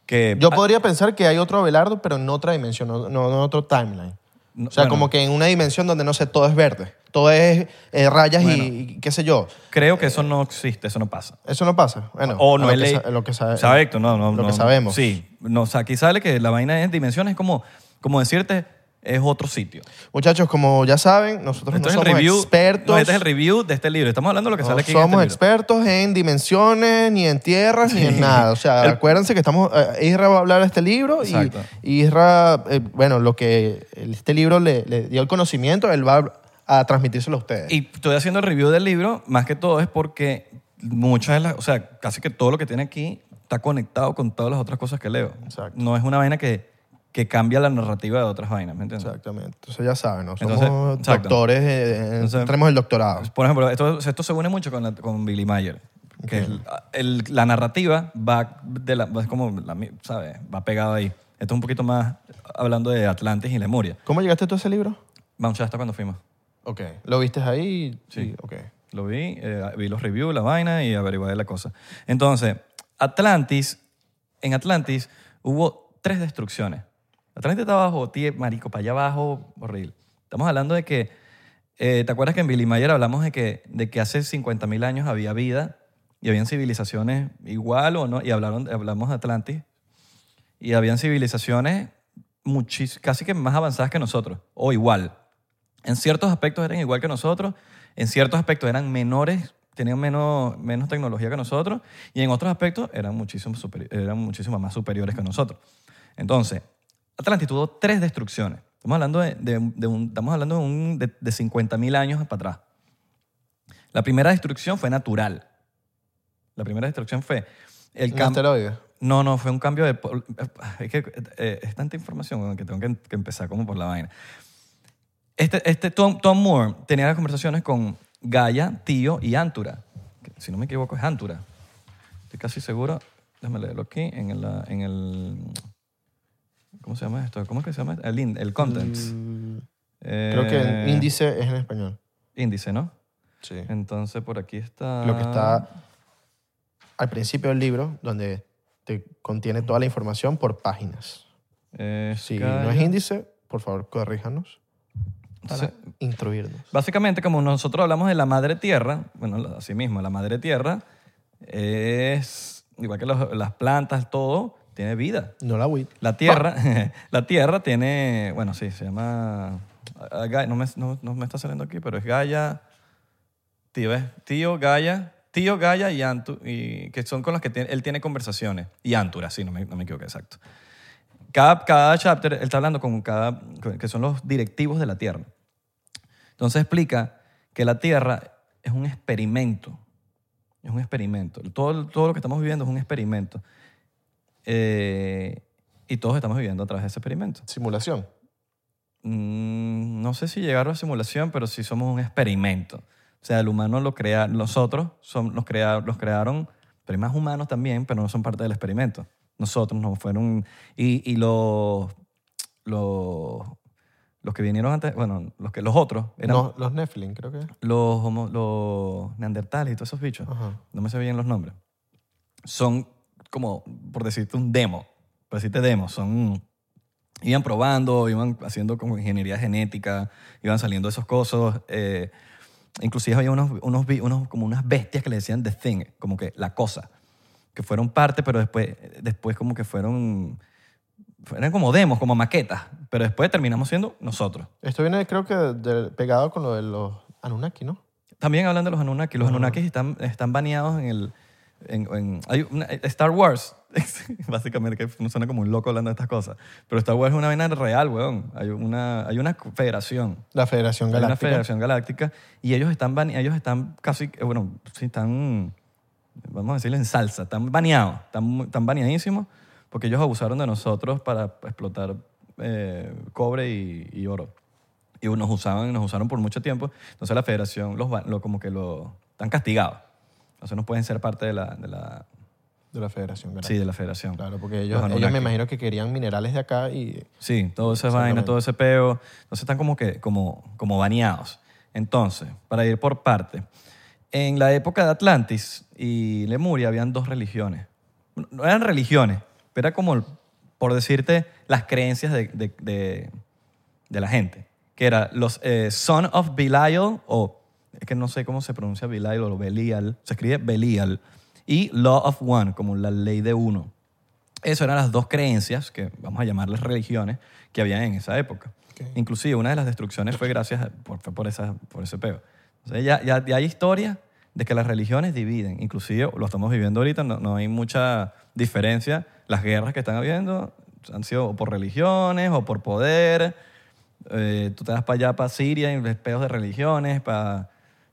que Yo podría pensar que hay otro Abelardo, pero en otra dimensión, no, no en otro timeline. No, o sea, bueno. como que en una dimensión donde no sé, todo es verde. Todo es eh, rayas y- Bueno. y, qué sé yo. Creo que eso no existe, eso no pasa. Eso no pasa. Bueno, o no lo es que ley. sa- lo que sabe- Sabe no, no. lo que sabemos. Sí. No, o sea, aquí sale que la vaina es dimensiones, es como, como decirte, es otro sitio. Muchachos, como ya saben, nosotros Esto no es el somos review. expertos. no, este es el review de este libro. Estamos hablando de lo que no sale aquí. en somos este libro. expertos en dimensiones, ni en tierras, ni en nada. O sea, El- acuérdense que estamos. eh, Isra va a hablar de este libro y, Exacto. y Isra, eh, bueno, lo que este libro le, le dio el conocimiento, él va a transmitírselo a ustedes. Y estoy haciendo el review del libro, más que todo es porque muchas de las, o sea, casi que todo lo que tiene aquí está conectado con todas las otras cosas que leo. Exacto. No es una vaina que, que cambia la narrativa de otras vainas, ¿me entiendes? Exactamente. Entonces ya saben, ¿no? Somos Entonces, exacto. doctores, eh, Entonces- tenemos el doctorado. Por ejemplo, esto, esto se une mucho con, la- con Billy Mayer. Que el- el- la narrativa va, de la, va como, la ¿sabes? Va pegada ahí. Esto es un poquito más hablando de Atlantis y Lemuria. ¿Cómo llegaste tú a ese libro? Vamos, ya hasta cuando fuimos. Ok. ¿Lo viste ahí? Sí. Ok. Lo vi, eh, vi los reviews, la vaina y averigué la cosa. Entonces, Atlantis, en Atlantis hubo tres destrucciones. Atlantis está abajo, tío, marico, para allá abajo, horrible. Estamos hablando de que, eh, ¿te acuerdas que en Billy Mayer hablamos de que, de que hace 50.000 años había vida y habían civilizaciones igual o no? Y hablaron, hablamos de Atlantis y habían civilizaciones muchis- casi que más avanzadas que nosotros, o igual. En ciertos aspectos eran igual que nosotros, en ciertos aspectos eran menores, tenían menos, menos tecnología que nosotros, y en otros aspectos eran muchísimo, superi- eran muchísimo más superiores que nosotros. Entonces, Atlantis tuvo tres destrucciones. Estamos hablando de, de- de un, estamos hablando de, un, de, de 50.000 años para atrás. La primera destrucción fue natural. La primera destrucción fue el ¿Un cambio. asteroide? No, no, fue un cambio de... pol- Es que eh, es tanta información que tengo que, que empezar como por la vaina. Este, este Tom, Tom Moore tenía las conversaciones con Gaia, Tío y Antura. que, Si no me equivoco es Antura. Estoy casi seguro. Déjame leerlo aquí en el... En el ¿Cómo se llama esto? ¿Cómo es que se llama? El, in- el contents. Mm, Eh, Creo que el índice es en español. Índice, ¿no? Sí. Entonces por aquí está... Lo que está al principio del libro, donde te contiene toda la información por páginas. Eh, Si no es índice, por favor, corríjanos para instruirnos. Básicamente, como nosotros hablamos de la madre tierra, bueno, así mismo, la madre tierra es, igual que los- las plantas, todo, tiene vida. No la WIT. La tierra, la tierra tiene, bueno, sí, se llama, Ga- no me, no, no me está saliendo aquí, pero es Gaia, tío, es tío, Gaia, tío, Gaia y Antu, y, que son con los que tiene- él tiene conversaciones. Y Antura, sí, no me, no me equivoqué, exacto. Cada, cada chapter, él está hablando con cada, que son los directivos de la tierra. Entonces explica que la Tierra es un experimento. Es un experimento. Todo, todo lo que estamos viviendo es un experimento. Eh, y todos estamos viviendo a través de ese experimento. Simulación. Mm, no sé si llegaron a simulación, pero sí somos un experimento. O sea, el humano lo crea, nosotros son, los, crea, los crearon, más humanos también, pero no son parte del experimento. Nosotros no fueron... Y, y los, los, los que vinieron antes, bueno, los, que, los otros eran No, los Nephilim, creo que. los, los neandertales y todos esos bichos. Ajá. No me sé bien los nombres. Son como, por decirte, un demo. Por decirte demo, son... Iban probando, iban haciendo como ingeniería genética, iban saliendo esos cosas. eh, inclusive había unos, unos, unos, como unas bestias que le decían the thing, como que la cosa, que fueron parte, pero después, después como que fueron... Eran como demos, como maquetas, pero después terminamos siendo nosotros. Esto viene, creo que, de- pegado con lo de los Anunnaki, ¿no? También hablan de los Anunnaki. Los Anunnaki están, están baneados en el... en- en- hay una- Star Wars, básicamente, que no suena como un loco hablando de estas cosas, pero Star Wars es una vaina real, weón. Hay una, hay una federación. La Federación Hay una Galáctica. federación galáctica y ellos están, ellos están casi, eh, bueno, sí, están, vamos a decirle en salsa, están baneados, están, están baneadísimos porque ellos abusaron de nosotros para explotar eh, cobre y, y oro. Y nos usaban, nos usaron por mucho tiempo. Entonces la federación los, lo, como que lo, están castigados. Entonces no pueden ser parte de la, de la, De la Federación Galáctica. sí, de la federación. Claro, porque Los ellos, ellos me imagino que querían minerales de acá y... Sí, todo esa vaina, todo ese peo. Entonces están como que como, como baneados. Entonces, para ir por parte, en la época de Atlantis y Lemuria habían dos religiones. No eran religiones, pero era como, por decirte, las creencias de, de- de- de la gente. Que era los eh, Son of Belial, o es que no sé cómo se pronuncia Belial o Belial, se escribe Belial, y Law of One, como la ley de uno. Eso eran las dos creencias, que vamos a llamarles religiones, que había en esa época. Inclusive una de las destrucciones fue gracias a- por, fue por, esa, por ese peo. Entonces ya, ya, ya hay historia de que las religiones dividen. Inclusive lo estamos viviendo ahorita, no, no hay mucha diferencia. Las guerras que están habiendo han sido por religiones o por poder. Eh, tú te vas para allá, para Siria, y ves peos de religiones, para,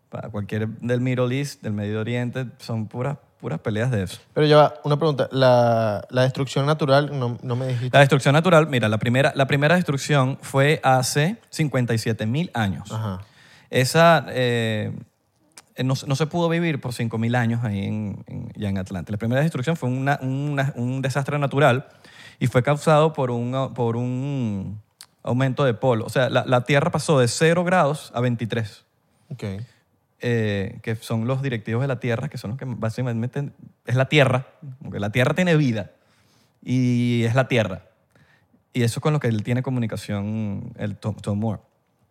para cualquier del Middle East, del Medio Oriente, son puras, puras peleas de eso. Pero ya una pregunta. La, la destrucción natural, no, no me dijiste... La destrucción natural, mira, la primera, la primera destrucción fue hace 57 mil años. Ajá. Esa eh, no, no se pudo vivir por 5 mil años ahí en, en- ya en Atlanta. La primera destrucción fue una- una- un desastre natural y fue causado por un, por un aumento de polo. O sea, la, la Tierra pasó de 0 grados a 23 Ok. Eh, que son los directivos de la Tierra, que son los que básicamente es la Tierra, porque la Tierra tiene vida y es la Tierra. Y eso es con lo que él tiene comunicación, el Tom, Tom Moore.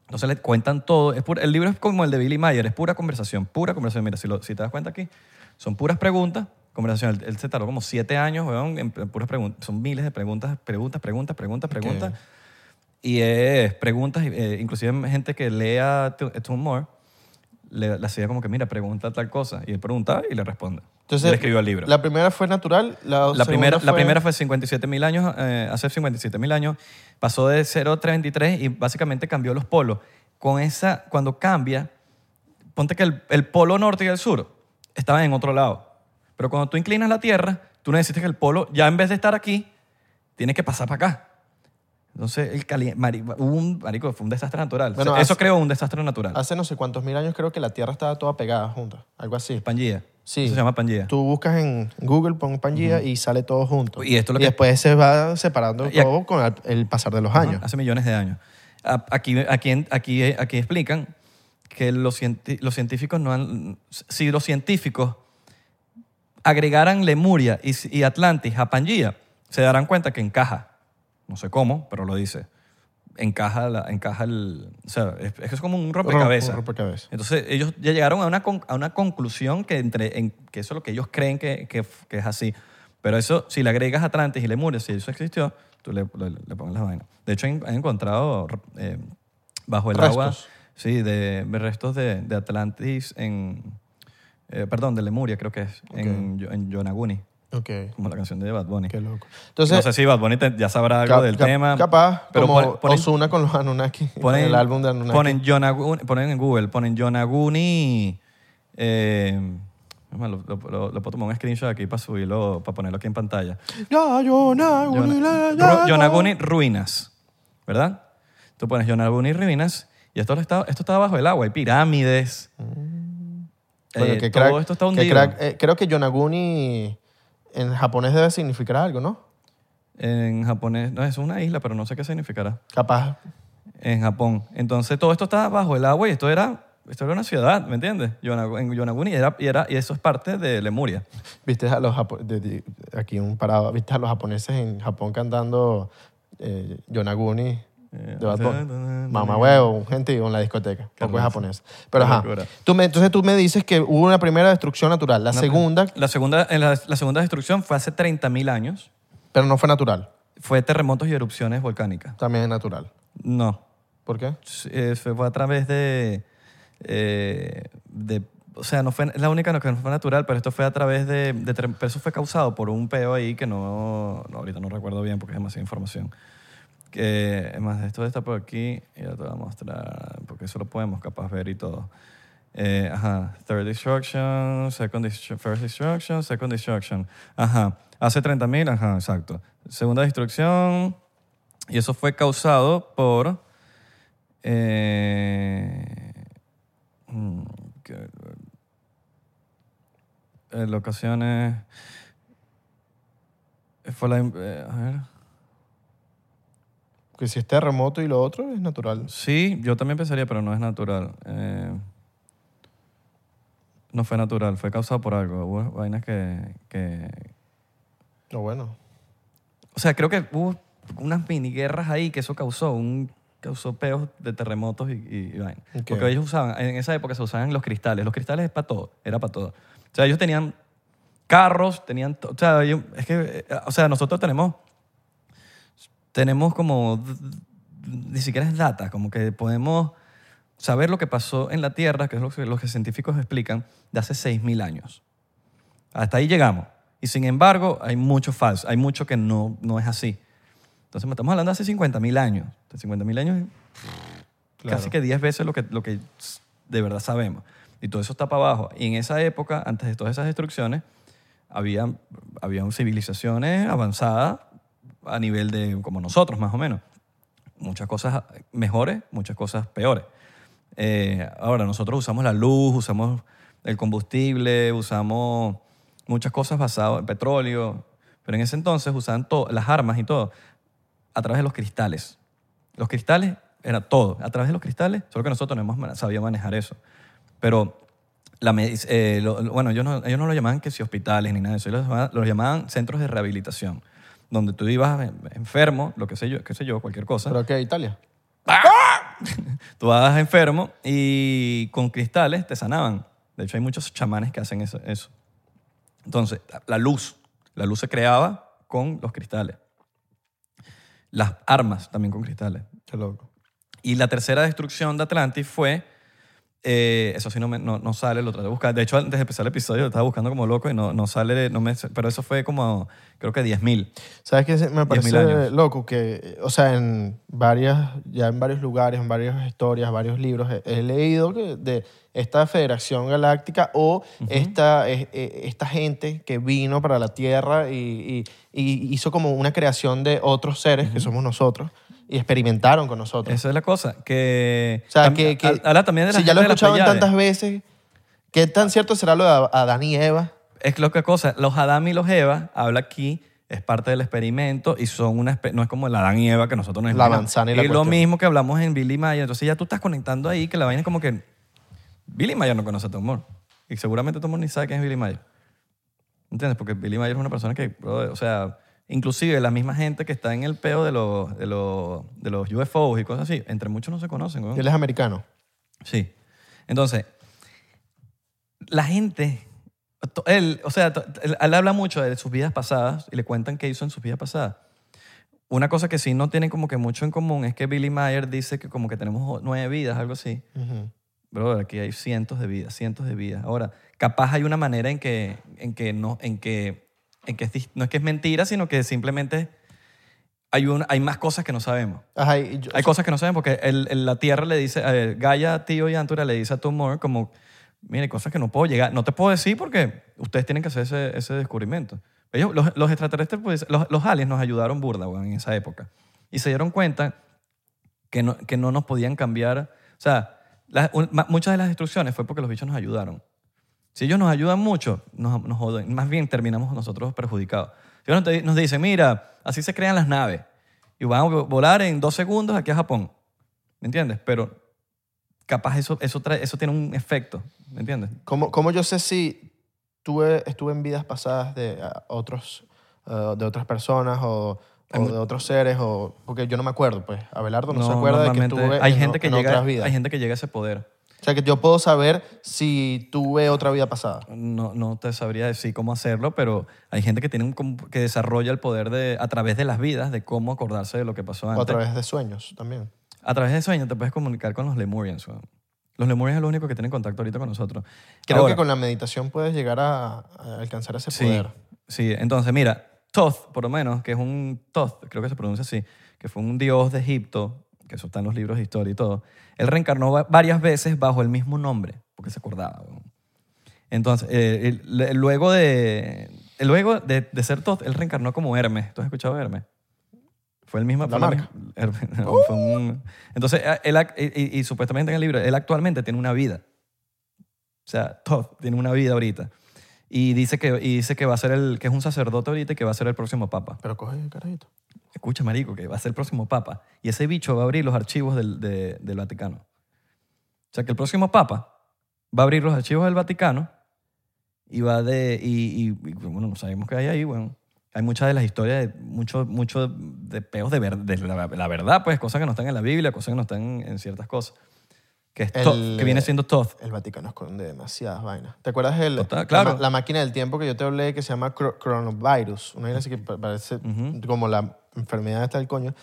Entonces le cuentan todo. Es pura- el libro es como el de Billy Mayer, es pura conversación, pura conversación. Mira, si, lo- si te das cuenta aquí, son puras preguntas, conversación. Él, él se tardó como siete años, weón, en, puras preguntas. Son miles de preguntas, preguntas, preguntas, preguntas, preguntas. Y es preguntas, eh, inclusive gente que lea Tom Moore, le, le hacía como que, mira, pregunta tal cosa. Y él preguntaba y le responde. Entonces, él escribió el libro. La primera fue natural, la, La primera, segunda la primera fue 57 mil años, eh, hace 57 mil años, pasó de 0 a 33 y básicamente cambió los polos. Con esa, cuando cambia, ponte que el, el polo norte y el sur estaban en otro lado. Pero cuando tú inclinas la Tierra, tú necesitas que el polo, ya en vez de estar aquí, tiene que pasar para acá. Entonces, el cali- mari- hubo un, marico, fue un desastre natural. Bueno, O sea, eso creó un desastre natural. Hace no sé cuántos mil años creo que la Tierra estaba toda pegada junta, algo así. Pangea. Sí. Eso se llama Pangea. Tú buscas en Google, pon Pangea y sale todo junto. Y esto es lo que- después se va separando Y ac- todo con el, el pasar de los años. Hace millones de años. A- Aquí, aquí, aquí, aquí explican que los, cienti- los científicos no han... Si los científicos agregaran Lemuria y, y Atlantis a Pangea, se darán cuenta que encaja. No sé cómo, pero lo dice. Encaja, la- encaja el... O sea, es, como un rompecabezas. Un rompecabezas. Entonces, ellos ya llegaron a una, a una conclusión que, entre, en- que eso es lo que ellos creen que, que- que es así. Pero eso, si le agregas Atlantis y Lemuria, si eso existió, tú le, le- le pones las vainas. De hecho, han, han encontrado eh, bajo el agua, sí, de, de restos de, de Atlantis en... eh, perdón, de Lemuria creo que es, en, en Yonaguni, Ok, como la canción de Bad Bunny. qué loco. Entonces, no sé si Bad Bunny te- ya sabrá algo del cap- tema. Capaz, pero como ponen- ponen- Ozuna con los Anunnaki, con ponen, el álbum de Anunnaki. Ponen, Yonaguni, ponen en Google, ponen Yonaguni. Eh, es más, lo, lo- lo- lo puedo tomar un screenshot aquí para subirlo, para ponerlo aquí en pantalla. Ya, Yonaguni, Yona- la- ya, Ru- Yonaguni ruinas, ¿verdad? Tú pones Yonaguni ruinas y esto está, esto está bajo el agua, hay pirámides. Coño, Eh, qué todo crack, esto está qué hundido. crack. Eh, creo que Yonaguni en japonés debe significar algo, ¿no? En japonés, no, es una isla, pero no sé qué significará. Capaz. En Japón. Entonces todo esto está bajo el agua y esto era, esto era una ciudad, ¿me entiendes? Yonagu- en Yonaguni y, era, y, era- y eso es parte de Lemuria. Viste a los japo- de- de- aquí un parado, viste a los japoneses en Japón cantando eh, Yonaguni de Bad Bunny. Mamá huevo, un gentío en la discoteca. Poco japonés. Pero ajá. Tú me, entonces tú me dices que hubo una primera destrucción natural. La segunda, La segunda, en la, la segunda destrucción fue hace 30.000 años. pero no fue natural. Fue terremotos y erupciones volcánicas. También es natural. No. ¿Por qué? Eh, fue a través de, eh, de o sea, no fue la única que no fue natural, pero esto fue a través de, de pero eso fue causado por un peo ahí que no, no, ahorita no recuerdo bien porque es demasiada información. Que, es más, esto está por aquí ya te voy a mostrar, porque eso lo podemos capaz ver y todo. Eh, ajá, third destruction, second destru- first destruction, second destruction. Ajá, hace 30.000, ajá, exacto. Segunda destrucción, y eso fue causado por... Eh, mm, eh. Fue la... eh, a ver... Que si es terremoto y lo otro es natural. Sí, yo también pensaría, pero no es natural. Eh, no fue natural, fue causado por algo. Hubo vainas que, que... No, bueno. O sea, creo que hubo unas mini guerras ahí que eso causó, un, causó peos de terremotos y, y, y vainas. Porque ellos usaban, en esa época se usaban los cristales. Los cristales es para todo, era para todo. O sea, ellos tenían carros, tenían... O sea, ellos- es que, eh, o sea, nosotros tenemos tenemos como, ni siquiera es data, como que podemos saber lo que pasó en la Tierra, que es lo que los científicos explican, de hace 6.000 años. Hasta ahí llegamos. Y sin embargo, hay mucho falso, hay mucho que no, no es así. Entonces, estamos hablando de hace 50.000 años. De 50.000 años, Claro. casi que 10 veces lo que, lo que de verdad sabemos. Y todo eso está para abajo. Y en esa época, antes de todas esas destrucciones, había, había civilizaciones avanzadas a nivel de como nosotros, más o menos. Muchas cosas mejores, muchas cosas peores. Eh, ahora, nosotros usamos la luz, usamos el combustible, usamos muchas cosas basadas en petróleo, pero en ese entonces usaban las armas y todo a través de los cristales. Los cristales era todo, a través de los cristales, solo que nosotros no hemos sabido manejar eso. Pero, eh, bueno, ellos no, ellos no lo llamaban que si hospitales ni nada de eso, ellos lo llamaban, lo llamaban centros de rehabilitación, donde tú ibas en- enfermo, lo que sé yo, qué sé yo, cualquier cosa. ¿Pero qué? ¿Italia? Tú vas enfermo y con cristales te sanaban. De hecho, hay muchos chamanes que hacen eso. eso. Entonces, la luz. La luz se creaba con los cristales. Las armas también con cristales. Qué loco. Y la tercera destrucción de Atlantis fue... eh, eso sí no, me- no, no sale, lo traté de buscar. De hecho, antes de empezar el episodio lo estaba buscando como loco y no, no sale, no me, pero eso fue como, creo que 10.000. ¿Sabes qué? Me 10.000 parece loco que, o sea, en varias, ya en varios lugares, en varias historias, varios libros, he, he leído que de esta Federación Galáctica o esta, eh, eh, esta gente que vino para la Tierra y, y- y hizo como una creación de otros seres, que somos nosotros, y experimentaron con nosotros. Esa es la cosa. Que, o sea, que, que ha- habla también de la si ya lo he escuchado tantas veces, ¿qué tan cierto será lo de Adán y Eva? Es lo que cosa, los Adán y los Eva, habla aquí, es parte del experimento y son una no es como el Adán y Eva que nosotros nos La manzana y la lo cuestión. mismo que hablamos en Billy Mayer. Entonces ya tú estás conectando ahí que la vaina es como que Billy Mayer no conoce a Tom Moore. Y seguramente Tom Moore ni sabe quién es Billy Mayer. ¿Entiendes? Porque Billy Mayer es una persona que, brother, o sea, inclusive la misma gente que está en el peo de los, de los, de los UFOs y cosas así, entre muchos no se conocen. weón. Él es americano. Sí. Entonces, la gente, él, o sea, él, él habla mucho de sus vidas pasadas y le cuentan qué hizo en sus vidas pasadas. Una cosa que sí no tienen como que mucho en común es que Billy Mayer dice que como que tenemos nueve vidas, algo así. Ujú. Bro, aquí hay cientos de vidas, cientos de vidas. Ahora, capaz hay una manera en que, en que, no, en que, en que es dis- no es que es mentira, sino que simplemente hay, un, hay más cosas que no sabemos. Ajá, y yo- Hay cosas que no saben porque el- el- la Tierra le dice, eh, Gaia, Tío y Antura le dice a Tumor como, mire, cosas que no puedo llegar, no te puedo decir porque ustedes tienen que hacer ese, ese descubrimiento. Ellos, los, los extraterrestres, pues, los, los aliens nos ayudaron burda, en esa época. Y se dieron cuenta que no, que no nos podían cambiar. O sea, las- un- ma- muchas de las destrucciones fue porque los bichos nos ayudaron. Si ellos nos ayudan mucho, nos, nos joden. Más bien terminamos nosotros perjudicados. Si ellos nos, dicen, mira, así se crean las naves y van a vo- volar en dos segundos aquí a Japón. ¿Me entiendes? Pero capaz eso, eso, trae- eso tiene un efecto. ¿Me entiendes? ¿Cómo, cómo yo sé si tuve, estuve en vidas pasadas de otros, ah, de otras personas o, o de otros seres? O, porque yo no me acuerdo, pues. Abelardo no, se acuerda de que estuve hay en, gente que en llega, otras vidas. Hay gente que llega a ese poder. O sea, que yo puedo saber si tuve otra vida pasada. No, no te sabría decir cómo hacerlo, pero hay gente que, tiene un, que desarrolla el poder de, a través de las vidas de cómo acordarse de lo que pasó O antes. a través de sueños también. A través de sueños te puedes comunicar con los Lemurians. weón. Los lemurians es lo único que tienen contacto ahorita con nosotros. Creo Ahora, que con la meditación puedes llegar a, a alcanzar ese Sí, poder. sí. Entonces, mira, Thoth, por lo menos, que es un Thoth, creo que se pronuncia así, que fue un dios de Egipto, que eso está en los libros de historia y todo, él reencarnó va- varias veces bajo el mismo nombre, porque se acordaba. weón. Entonces, eh, luego, de, luego de, de ser Thoth, él reencarnó como Hermes. ¿Tú has escuchado Hermes? Fue el mismo. La marca. misma- Hermes, no, fue un- entonces, él, y, y- y supuestamente en el libro, él actualmente tiene una vida. O sea, Thoth tiene una vida ahorita. Y dice que, y dice que va a ser el, que es un sacerdote ahorita y que va a ser el próximo papa. Pero coge el carajito. Escucha, marico, que va a ser el próximo papa. Y ese bicho va a abrir los archivos del, de- del Vaticano. O sea, que el próximo papa va a abrir los archivos del Vaticano y va de... Y, y- y, bueno, no sabemos qué hay ahí, bueno. Hay muchas de las historias, de, mucho, mucho de peos de, ver- de la, la verdad, pues, cosas que no están en la Biblia, cosas que no están en, ciertas cosas. Que, es El- Thoth, que viene siendo Thoth. El Vaticano esconde demasiadas vainas. ¿Te acuerdas el, Total, claro. la, máquina del tiempo que yo te hablé que se llama coronavirus? Una vaina así que pa- parece como la enfermedad esta del coño.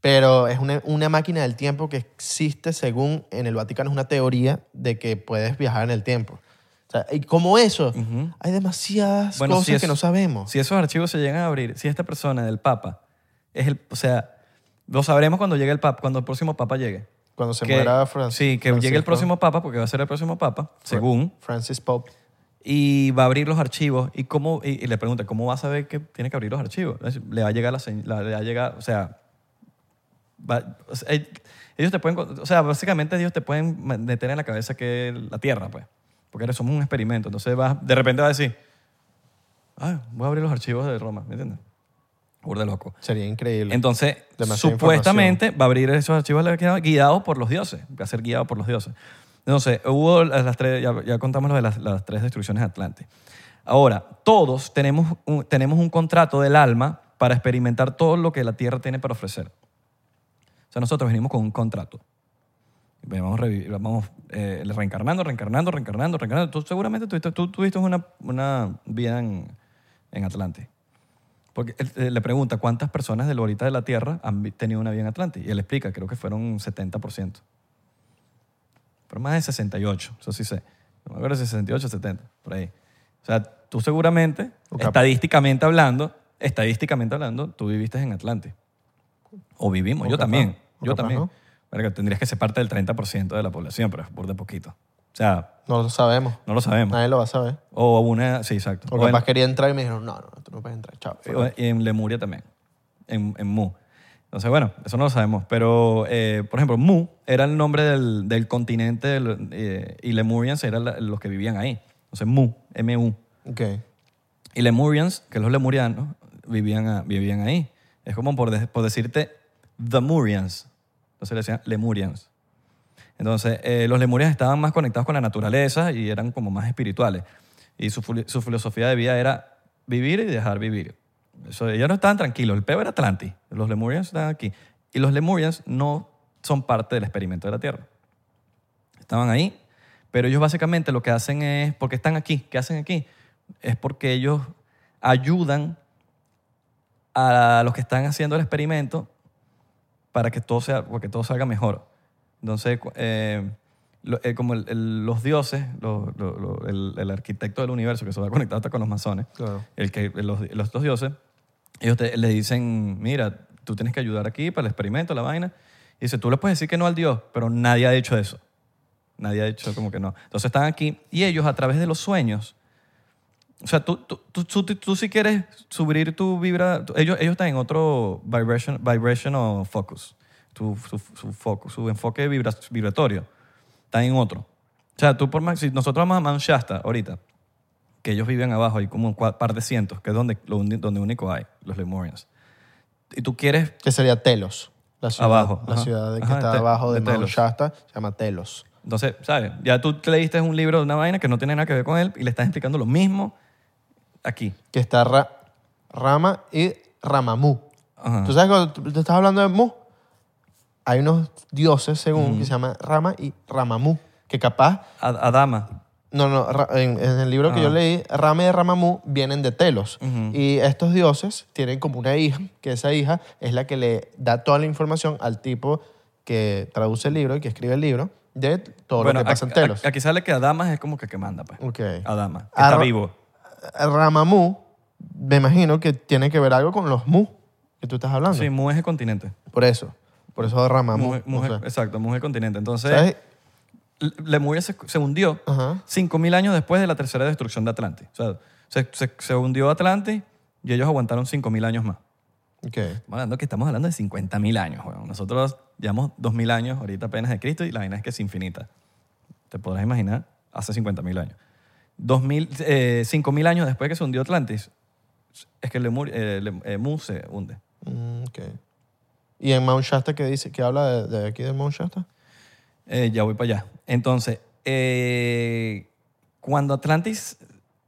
Pero es una, una máquina del tiempo que existe según en el Vaticano. Es una teoría de que puedes viajar en el tiempo. O sea, y como eso, hay demasiadas Bueno, cosas si que no sabemos. Si esos archivos se llegan a abrir, si esta persona del Papa es el, o sea, lo sabremos cuando llegue el Papa, cuando el próximo Papa llegue. Cuando se Que- muera Francis. Sí, que llegue el próximo Papa, porque va a ser el próximo Papa, según, Francis Pope. Y va a abrir los archivos. ¿Y, cómo, y, y le pregunta, ¿cómo va a saber que tiene que abrir los archivos? Le va a llegar la, la- le va a llegar, o sea, va- o sea, ell- ellos te pueden, o sea, básicamente ellos te pueden meter en la cabeza que la Tierra, pues, porque eres- somos un experimento. Entonces vas, de repente va a decir, ah, voy a abrir los archivos de Roma, ¿me entiendes? Burda de loco. Sería increíble. Entonces, Demasiada supuestamente va a abrir esos archivos guiados por los dioses. Va a ser guiado por los dioses. Entonces, hubo las, las tres, ya, ya contamos lo de las, las tres destrucciones de Atlante. Ahora, todos tenemos un, tenemos un contrato del alma para experimentar todo lo que la Tierra tiene para ofrecer. O sea, nosotros venimos con un contrato. Vamos, vamos eh, reencarnando, reencarnando, reencarnando, reencarnando. Tú seguramente tuviste, tú tuviste una, una vida en, en Atlante. Porque él, eh, le pregunta cuántas personas del ahorita de la Tierra han tenido una vida en Atlante. Y él explica, creo que fueron un 70%. Fueron más de 68, eso sí sé. No me acuerdo si 68 o 70, por ahí. O sea, tú seguramente, estadísticamente hablando, estadísticamente hablando, tú viviste en Atlante. O vivimos, yo también. Yo capaz también. Verga, tendrías que ser parte del 30% de la población, pero es por de poquito. O sea, No lo sabemos. no lo sabemos. Nadie lo va a saber. O una, sí, exacto. O O en- capaz quería entrar y me dijeron, no, no, no, tú no puedes entrar, chao. o en Lemuria también, en, en Mu. Entonces, bueno, eso no lo sabemos. Pero, eh, por ejemplo, Mu era el nombre del, del continente del- eh, y Lemurians eran la- los que vivían ahí. Entonces, Mu, M-U. Ok. Y Lemurians, que los lemurianos, vivían, a- vivían ahí. Es como por, de- por decirte The Murians. Entonces le decían Lemurians. Entonces, eh, los lemurians estaban más conectados con la naturaleza y eran como más espirituales. Y su, fili- su filosofía de vida era vivir y dejar vivir. Ellos no estaban tranquilos. El peo era Atlantis. Los lemurians estaban aquí. Y los lemurians no son parte del experimento de la Tierra. Estaban ahí, pero ellos básicamente lo que hacen es, porque están aquí, ¿qué hacen aquí? Es porque ellos ayudan a los que están haciendo el experimento para que todo, sea, porque todo salga mejor. Entonces, eh, lo- eh, como el- el- los dioses, lo- lo- el, el arquitecto del universo, que se va conectado hasta con los masones, Claro. el que, los, los, los dioses, ellos te- le dicen, mira, tú tienes que ayudar aquí para el experimento, la vaina. Y dice, tú le puedes decir que no al Dios, pero nadie ha hecho eso. Nadie ha dicho como que no. Entonces están aquí y ellos a través de los sueños, o sea, tú, tú, tú, tú, si quieres subir tu vibra, ellos, ellos están en otro vibration, vibrational focus, su, su, focus, su enfoque vibra- vibratorio, están en otro. O sea, tú por más, si nosotros vamos a Shasta ahorita, que ellos viven abajo, hay como un par de cientos, que es donde, lo donde único hay, los Lemurians. Y tú quieres Que sería Telos. La ciudad, Abajo, La ajá. ciudad de que Ajá, está Te- abajo de, de. Shasta se llama Telos. Entonces, ¿sabes? Ya tú te leíste un libro de una vaina que no tiene nada que ver con él y le estás explicando lo mismo aquí. Que está Ra- Rama y Ramamú. Ajá. ¿Tú sabes cuando tú- te estás hablando de Mu? Hay unos dioses, según, que se llaman Rama y Ramamú. Que capaz Ad- Adama. No, no, en, en el libro que yo leí, Rama y Ramamú vienen de Telos. Y estos dioses tienen como una hija, que esa hija es la que le da toda la información al tipo que traduce el libro y que escribe el libro de todo bueno, lo que pasa en Telos. Aquí sale que Adamas es como que, que manda, pues. Ok. Adamas. que Está vivo. Ramamú, me imagino que tiene que ver algo con los Mu que tú estás hablando. Sí, Mu es el continente. Por eso. Por eso Ramamú. Mu, Mu o sea, exacto, Mu es el continente. Entonces, ¿sabes? Lemuria se, se hundió Ajá. 5.000 años después de la tercera destrucción de Atlantis. O sea, se, se- se hundió Atlantis y ellos aguantaron 5.000 años más. Ok. Estamos hablando que estamos hablando de 50.000 años, weón. Nosotros llevamos 2.000 años ahorita apenas de Cristo y la vaina es que es infinita. Te podrás imaginar, hace 50.000 años. 2000, eh, 5.000 años después que se hundió Atlantis, es que Lemur, eh, Lem- eh, Mu se hunde. Mm, ok. ¿Y en Mount Shasta qué dice? ¿Qué habla de, de aquí de Mount Shasta? Eh, ya voy para allá. Entonces, eh, cuando Atlantis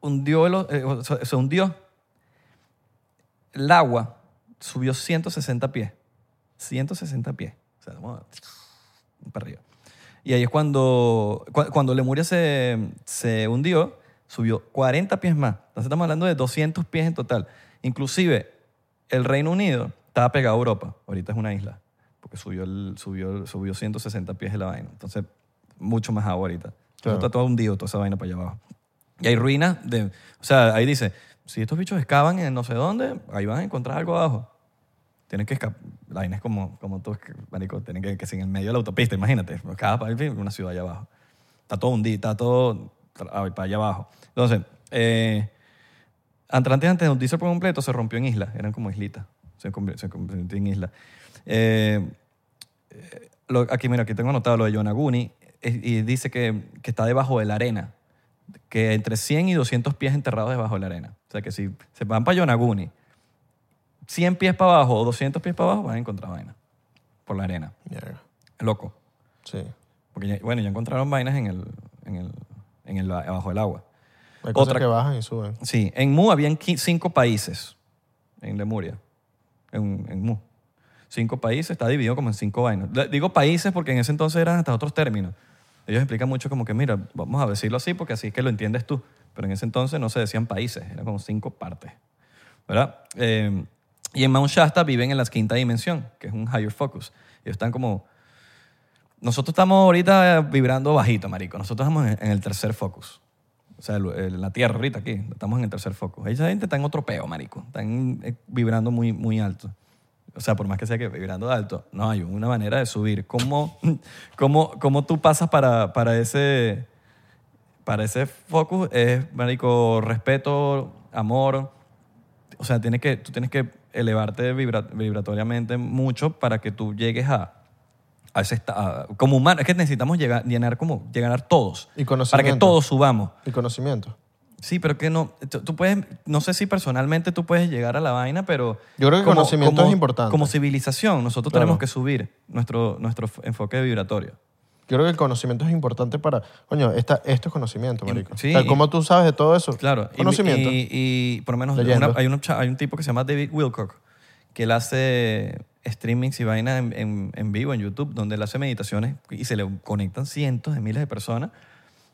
hundió el eh, o sea, se hundió, el agua subió 160 pies. 160 pies. O sea, vamos para arriba. Y ahí es cuando, cu- cuando Lemuria se, se hundió, subió 40 pies más. Entonces estamos hablando de 200 pies en total. Inclusive, el Reino Unido estaba pegado a Europa. Ahorita es una isla. Porque subió, el, subió, subió 160 pies de la vaina. Entonces, mucho más agua ahorita. Claro. está todo hundido, toda esa vaina para allá abajo. Y hay ruinas de... O sea, ahí dice, si estos bichos excavan en no sé dónde, ahí van a encontrar algo abajo. Tienen que escapar. La vaina es como, como tú, marico, tienen que, que en el medio de la autopista, imagínate, cada país una ciudad allá abajo. Está todo hundido, está todo para allá abajo. Entonces, eh, antes de hundirse por completo se rompió en islas, eran como islitas, se convirtió, en islas. Eh, lo- aquí, mira, aquí tengo anotado lo de Yonaguni y dice que, que está debajo de la arena, que entre 100 y 200 pies enterrados debajo de la arena. O sea que si se van para Yonaguni, 100 pies para abajo o 200 pies para abajo, van a encontrar vaina por la arena. Mierda. Loco. Sí. Porque, ya- bueno, ya encontraron vainas en el, en el, en el, abajo del agua. Hay cosas Otra- que bajan y suben. Sí, en Mu habían cinco países, en Lemuria, en, en Mu. Cinco países, está dividido como en cinco vainas. Digo países porque en ese entonces eran hasta otros términos. Ellos explican mucho como que, mira, vamos a decirlo así porque así es que lo entiendes tú. Pero en ese entonces no se decían países, eran como cinco partes. ¿Verdad? Eh, y en Mount Shasta viven en la quinta dimensión, que es un higher focus. Ellos están como... Nosotros estamos ahorita vibrando bajito, marico. Nosotros estamos en el tercer focus. O sea, el- el- la Tierra ahorita aquí, estamos en el tercer focus. Esa gente está en otro peo, marico. Están eh, vibrando muy, muy alto. O sea, por más que sea que vibrando alto, no hay una manera de subir. ¿Cómo, cómo, cómo tú pasas para, para, ese, para ese focus? Es, marico, respeto, amor. O sea, tienes que, tú tienes que elevarte vibra- vibratoriamente mucho para que tú llegues a, a. Como humano, es que necesitamos llegar, llenar como, llegar todos. Y Para que conocimiento. todos subamos. Y conocimiento. Sí, pero que no, tú puedes, no sé si personalmente tú puedes llegar a la vaina, pero... Yo creo que conocimiento es importante. Como civilización, nosotros Claro. tenemos que subir nuestro, nuestro enfoque vibratorio. Yo creo que el conocimiento es importante para... Coño, esta, esto es conocimiento, marico. sí, o sea, y- ¿cómo tú sabes de todo eso? Claro. y- Conocimiento. Y, y por lo menos una- hay, un, hay un tipo que se llama David Wilcock, que él hace streamings y vaina en, en- en vivo en YouTube, donde él hace meditaciones y se le conectan cientos de miles de personas.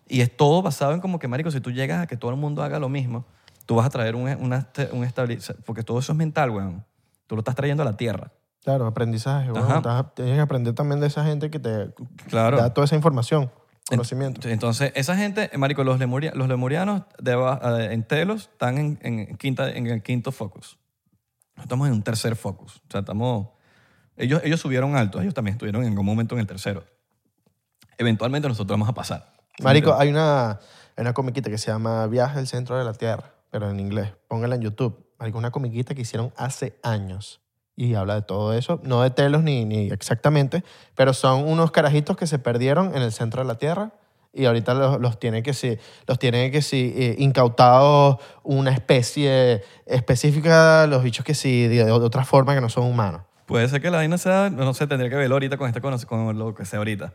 Y es todo basado en como que, marico, si tú llegas a que todo el mundo haga lo mismo, tú vas a traer un, una, un porque todo eso es mental, weón. Tú lo estás trayendo a la tierra. Claro, aprendizaje. Ajá. estás- tienes que aprender también de esa gente que te Claro. da toda esa información, conocimiento. Entonces, esa gente, eh, marico, los, lemuria- los lemurianos de eh, en Telos están en, en quinta, en el quinto focus. Estamos en un tercer focus. O sea, estamos... Ellos, ellos subieron alto, ellos también estuvieron en algún momento en el tercero. Eventualmente nosotros vamos a pasar. Marico, hay una, una comiquita que se llama Viaje al centro de la Tierra, pero en inglés. Póngala en YouTube. Marico, una comiquita que hicieron hace años. Y habla de todo eso. No de telos ni, ni exactamente, pero son unos carajitos que se perdieron en el centro de la Tierra y ahorita los, los tiene que sí, los tiene que sí, eh, incautados una especie específica, los bichos que sí, de, de otra forma que no son humanos. Puede ser que la vaina sea, no sé, tendría que verlo ahorita con, este, cono- con lo que sea ahorita.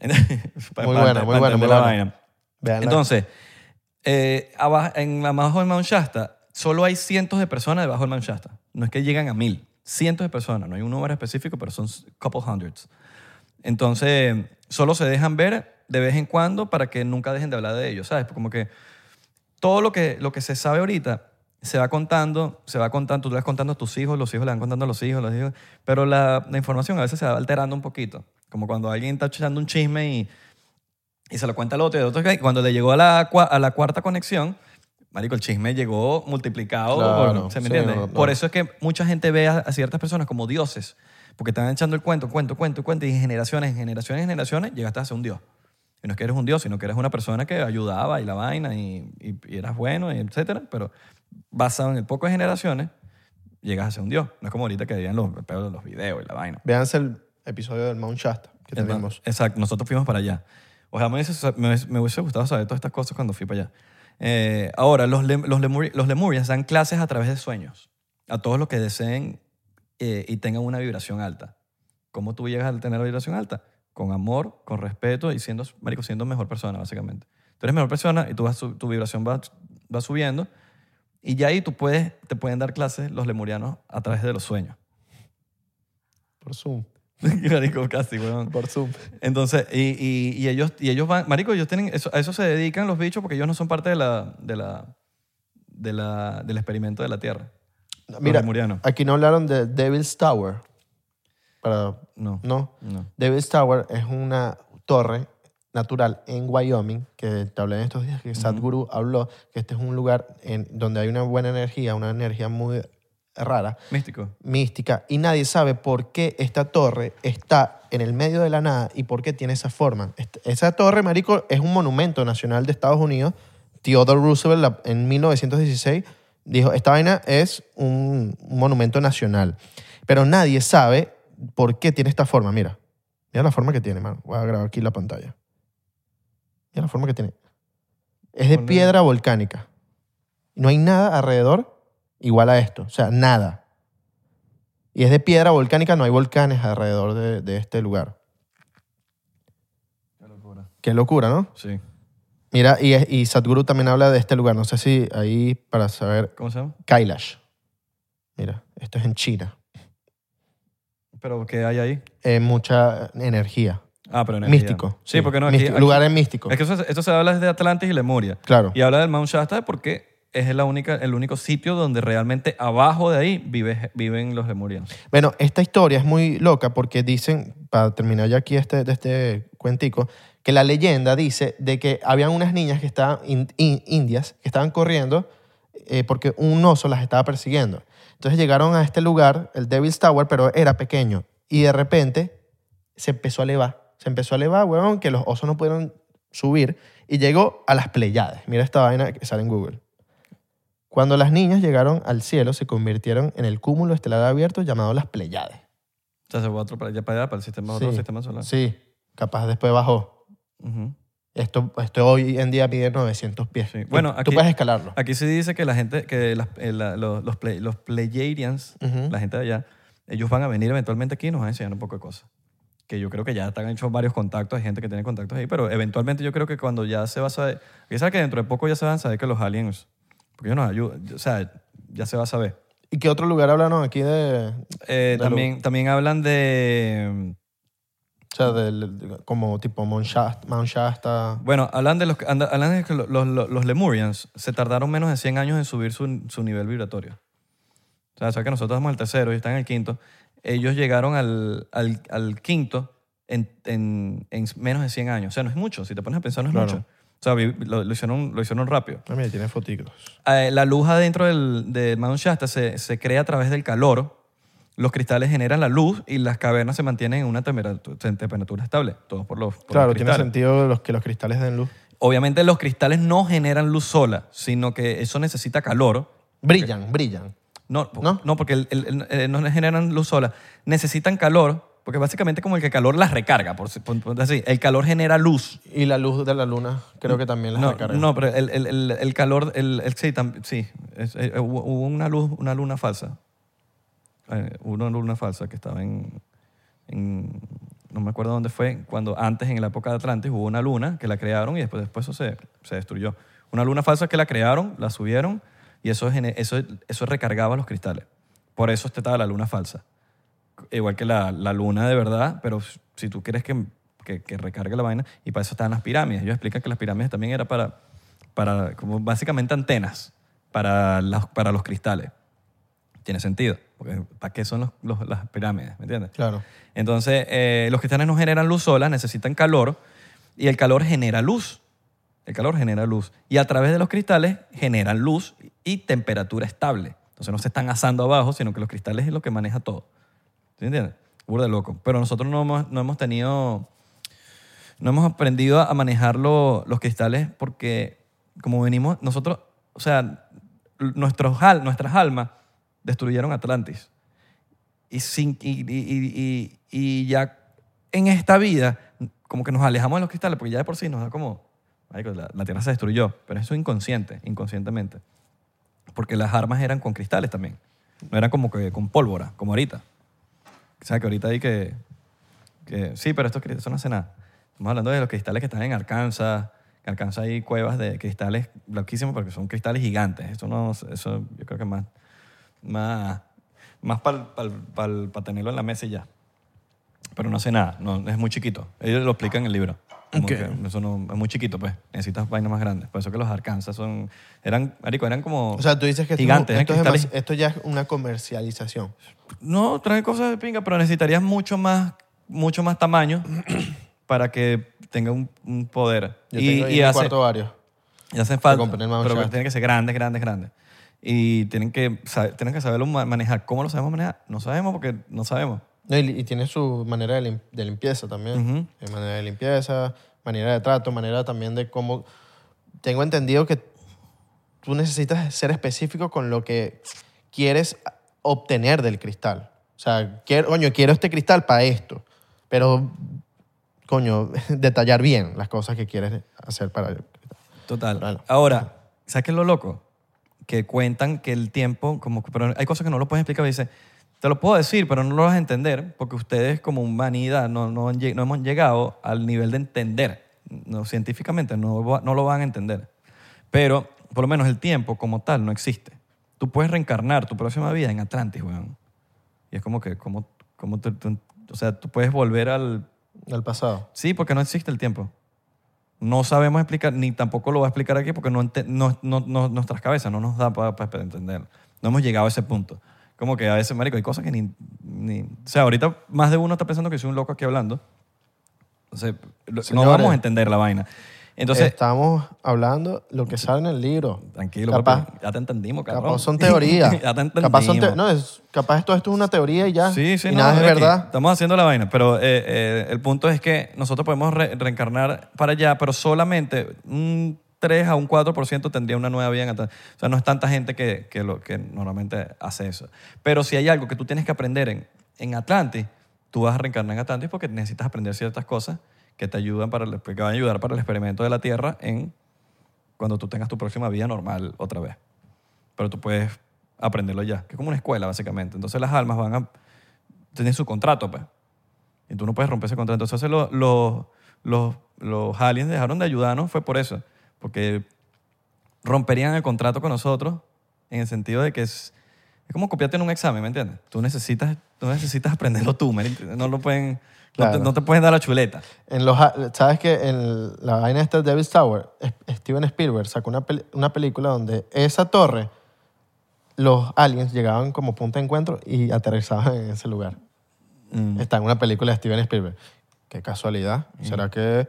Para- Muy para- buena, muy buena, muy la buena. vaina. Entonces, eh, aba- en abajo del Mount Shasta, solo hay cientos de personas debajo del Mount Shasta. No es que llegan a mil. Cientos de personas. No hay un número específico, pero son couple hundreds. Entonces, solo se dejan ver de vez en cuando para que nunca dejen de hablar de ellos, ¿sabes? Como que todo lo que, lo que se sabe ahorita se va contando, se va contando, tú le vas contando a tus hijos, los hijos le van contando a los hijos, los hijos, pero la, la información a veces se va alterando un poquito. Como cuando alguien está echando un chisme y, y se lo cuenta al otro y el otro, cuando le llegó a la, a la cuarta conexión, marico, el chisme llegó multiplicado. Claro, por- ¿Se me sí, entiende? no, no. Por eso es que mucha gente ve a, a ciertas personas como dioses, porque están echando el cuento, cuento, cuento, cuento, y en generaciones, en generaciones, en generaciones, llegaste a ser un dios. Y no es que eres un dios, sino que eres una persona que ayudaba y la vaina y, y- y eras bueno, y etcétera, pero basado en el poco de generaciones, llegas a ser un dios. No es como ahorita que digan los, los videos y la vaina. Véanse el episodio del Mount Shasta que tenemos. Exacto, nosotros fuimos para allá. Ojalá me hubiese, me me hubiese gustado saber todas estas cosas cuando fui para allá. Eh, ahora, los, lem- los, lemuri- los lemurians dan clases a través de sueños a todos los que deseen eh, y tengan una vibración alta. ¿Cómo tú llegas a tener la vibración alta? Con amor, con respeto y siendo, marico, siendo mejor persona, básicamente. Tú eres mejor persona y tú vas, tu vibración va, va subiendo y ya ahí tú puedes, te pueden dar clases los lemurianos a través de los sueños. Por Zoom. Marico, casi, weón. Por Zoom. Entonces, y, y- y ellos, y ellos van, marico, ellos tienen, eso, a eso se dedican los bichos porque ellos no son parte de la, de la, de la, del experimento de la Tierra. Mira, aquí no hablaron de Devil's Tower. Para, No. no. No. Devil's Tower es una torre natural en Wyoming, que te hablé en estos días, que Sadhguru habló, que este es un lugar en, donde hay una buena energía, una energía muy rara, Místico. mística, y nadie sabe por qué esta torre está en el medio de la nada y por qué tiene esa forma. Esa torre, marico, es un monumento nacional de Estados Unidos. Theodore Roosevelt la- en 1916 dijo, esta vaina es un, un monumento nacional. Pero nadie sabe por qué tiene esta forma. Mira, mira la forma que tiene, mano. Voy a grabar aquí la pantalla. Mira la forma que tiene. Es de piedra volcánica. No hay nada alrededor igual a esto. O sea, nada. Y es de piedra volcánica, no hay volcanes alrededor de, de este lugar. Qué locura. Qué locura, ¿no? Sí. Mira, y, y Sadhguru también habla de este lugar. No sé si ahí para saber. ¿Cómo se llama? Kailash. Mira, esto es en China. Pero ¿qué hay ahí? Eh, mucha energía. Ah, pero energía. Místico. Sí, porque no, aquí, Místico, aquí- lugares místicos. Es que eso, esto se habla desde Atlantis y Lemuria. Claro. Y habla del Mount Shasta porque es la única, el único sitio donde realmente abajo de ahí vive, viven los lemurianos. Bueno, esta historia es muy loca porque dicen, para terminar ya aquí este, de este cuentico, que la leyenda dice de que habían unas niñas que estaban in- in- indias que estaban corriendo eh, porque un oso las estaba persiguiendo. Entonces llegaron a este lugar, el Devil's Tower, pero era pequeño. Y de repente se empezó a elevar. Se empezó a elevar, weón, que los osos no pudieron subir. Y llegó a las Pleiades. Mira esta vaina que sale en Google. Cuando las niñas llegaron al cielo, se convirtieron en el cúmulo estelar abierto llamado las Pleiades. O sea, se fue otro para allá, para el sistema, otro Sí. sistema solar. Sí, capaz después bajó. Ujú. Esto, esto hoy en día mide 900 pies. Sí. Bueno, tú, aquí- puedes escalarlo. Aquí se dice que la gente, que las- eh, la- los, los, play- los Pleiadians, Ujú. la gente de allá, ellos van a venir eventualmente aquí y nos van a enseñar un poco de cosas. Que yo creo que ya están hechos varios contactos, hay gente que tiene contactos ahí, pero eventualmente yo creo que cuando ya se va a saber, que sabe que dentro de poco ya se van a saber que los aliens, porque ellos nos ayudan, o sea, ya se va a saber. ¿Y qué otro lugar hablan aquí de, Eh, también, también hablan de, o sea, del- de- como tipo Mount Shasta, Mount Shasta? bueno, hablan de los, hablan de que los, los, los Lemurians se tardaron menos de 100 años en subir su, su nivel vibratorio. O sea, sabes que nosotros somos el tercero y están en el quinto. Ellos llegaron al, al, al quinto en, en, en menos de 100 años. O sea, no es mucho. Si te pones a pensar, no es Claro. mucho. O sea, lo, lo hicieron, lo hicieron rápido. Ah, mira, tiene fotitos. Eh, la luz adentro del, de Mount Shasta se, se crea a través del calor. Los cristales generan la luz y las cavernas se mantienen en una temperatura, en temperatura estable. Todos por los, por Claro, los tiene cristales. sentido los, que los cristales den luz. Obviamente los cristales no generan luz sola, sino que eso necesita calor. Brillan, brillan. No, ¿No? no porque el- el- el- eh, no generan luz sola. Necesitan calor, porque básicamente como el que calor las recarga, por, si- por- por así. El calor genera luz. Y la luz de la luna creo que también las No, recarga. no, pero el, el- el- el calor, el, el- sí, tam- sí es- eh, hubo, hubo una luz, una luna falsa. Eh, hubo una luna falsa que estaba en, en- no me acuerdo dónde fue, cuando antes en la época de Atlantis hubo una luna que la crearon y después, después eso se, se destruyó. Una luna falsa que la crearon, la subieron y eso, eso, eso recargaba los cristales. Por eso estaba la luna falsa. Igual que la, la luna de verdad, pero si tú quieres que, que, que recargue la vaina, y para eso están las pirámides. Ellos explican que las pirámides también era para, para como básicamente antenas. para, las- para los cristales. Tiene sentido, porque ¿para qué son los- los- las pirámides? ¿Me entiendes? Claro. Entonces, eh, los cristales no generan luz sola, necesitan calor y el calor genera luz. El calor genera luz. Y a través de los cristales generan luz y temperatura estable. Entonces no se están asando abajo, sino que los cristales es lo que maneja todo. ¿Sí entiendes? Burda loco. Pero nosotros no hemos, no hemos tenido, no hemos aprendido a manejar lo- los cristales porque como venimos, nosotros, o sea, nuestros, nuestras almas destruyeron Atlantis y, sin, y, y- y- ya en esta vida, como que nos alejamos de los cristales, porque ya de por sí nos da como, la, la Tierra se destruyó, pero eso es inconsciente, inconscientemente. Porque las armas eran con cristales también, no eran como que con pólvora, como ahorita. O sea, que ahorita hay que, que sí, pero estos cristales, no hace nada. Estamos hablando de los cristales que están en Arkansas. En Arkansas hay cuevas de cristales loquísimos porque son cristales gigantes. Eso no, eso yo creo que más, más, más para tenerlo en la mesa y ya. Pero no hace nada, no, es muy chiquito. Ellos lo explican en el libro. Como Ok. que eso no, es muy chiquito, pues. Necesitas vainas más grandes. Por eso que los Arkansas son... Eran, marico, eran como O sea, tú dices que esto, gigantes. esto, eran es esto ya es una comercialización. no, trae cosas de pinga, pero necesitarías mucho más, mucho más tamaño para que tenga un, un poder. Yo y, tengo ahí y mi hace- cuarto varios. y hacen falta, pero tienen que ser grandes, grandes, grandes. Y tienen que, saber, tienen que saberlo ma- manejar. ¿Cómo lo sabemos manejar? No sabemos porque no sabemos. Y, y tiene su manera de, lim- de limpieza también. Ujú. Hay manera de limpieza, manera de trato, manera también de cómo... Tengo entendido que tú necesitas ser específico con lo que quieres obtener del cristal. O sea, quiero, coño, quiero este cristal para esto. Pero, coño, detallar bien las cosas que quieres hacer para el cristal. Total. Claro. Ahora, ¿sabes qué es lo loco? Que cuentan que el tiempo, como, que- pero hay cosas que no lo puedes explicar. Dice, te lo puedo decir, pero no lo vas a entender porque ustedes como humanidad no, no, no hemos llegado al nivel de entender. No, científicamente no, no lo van a entender. Pero por lo menos el tiempo como tal no existe. Tú puedes reencarnar tu próxima vida en Atlantis, weón. Y es como que, como, como te- te- o sea, tú puedes volver al, Al pasado. Sí, porque no existe el tiempo. No sabemos explicar, ni tampoco lo va a explicar aquí porque no, ente- no- no- no- nuestras cabezas no nos da para entender. No hemos llegado a ese punto. Como que a veces, marico, hay cosas que ni, ni- O sea, ahorita más de uno está pensando que soy un loco aquí hablando. Entonces, no vamos a entender la vaina. Entonces, Estamos hablando lo que sale en el libro. tranquilo, Capaz, papi, ya te entendimos, cabrón. capaz son teorías. ya te entendimos. capaz, son te- no, es, capaz esto, esto es una teoría y ya. Sí, sí, y no, nada es verdad. Estamos haciendo la vaina, pero eh, eh, el punto es que nosotros podemos re- reencarnar para allá, pero solamente un 3 a un 4% tendría una nueva vida en Atlantis. O sea, no es tanta gente que, que, lo, que normalmente hace eso. Pero si hay algo que tú tienes que aprender en, en Atlantis, tú vas a reencarnar en Atlantis porque necesitas aprender ciertas cosas que te ayudan para el, que van a ayudar para el experimento de la Tierra en cuando tú tengas tu próxima vida normal otra vez. Pero tú puedes aprenderlo ya, que es como una escuela básicamente. Entonces las almas van a tienen su contrato, pues. Y tú no puedes romper ese contrato. Entonces los, los, los, los aliens dejaron de ayudarnos, fue por eso. Porque romperían el contrato con nosotros en el sentido de que es, es como copiarte en un examen, ¿me entiendes? Tú necesitas, tú necesitas aprenderlo tú. No lo pueden, no, Claro. te, no te pueden dar la chuleta. En los, ¿Sabes que en la vaina esta de Devil's Tower, Steven Spielberg sacó una, peli- una película donde esa torre, los aliens llegaban como punto de encuentro y aterrizaban en ese lugar. Mm. Está en una película de Steven Spielberg. Qué casualidad. ¿Será que...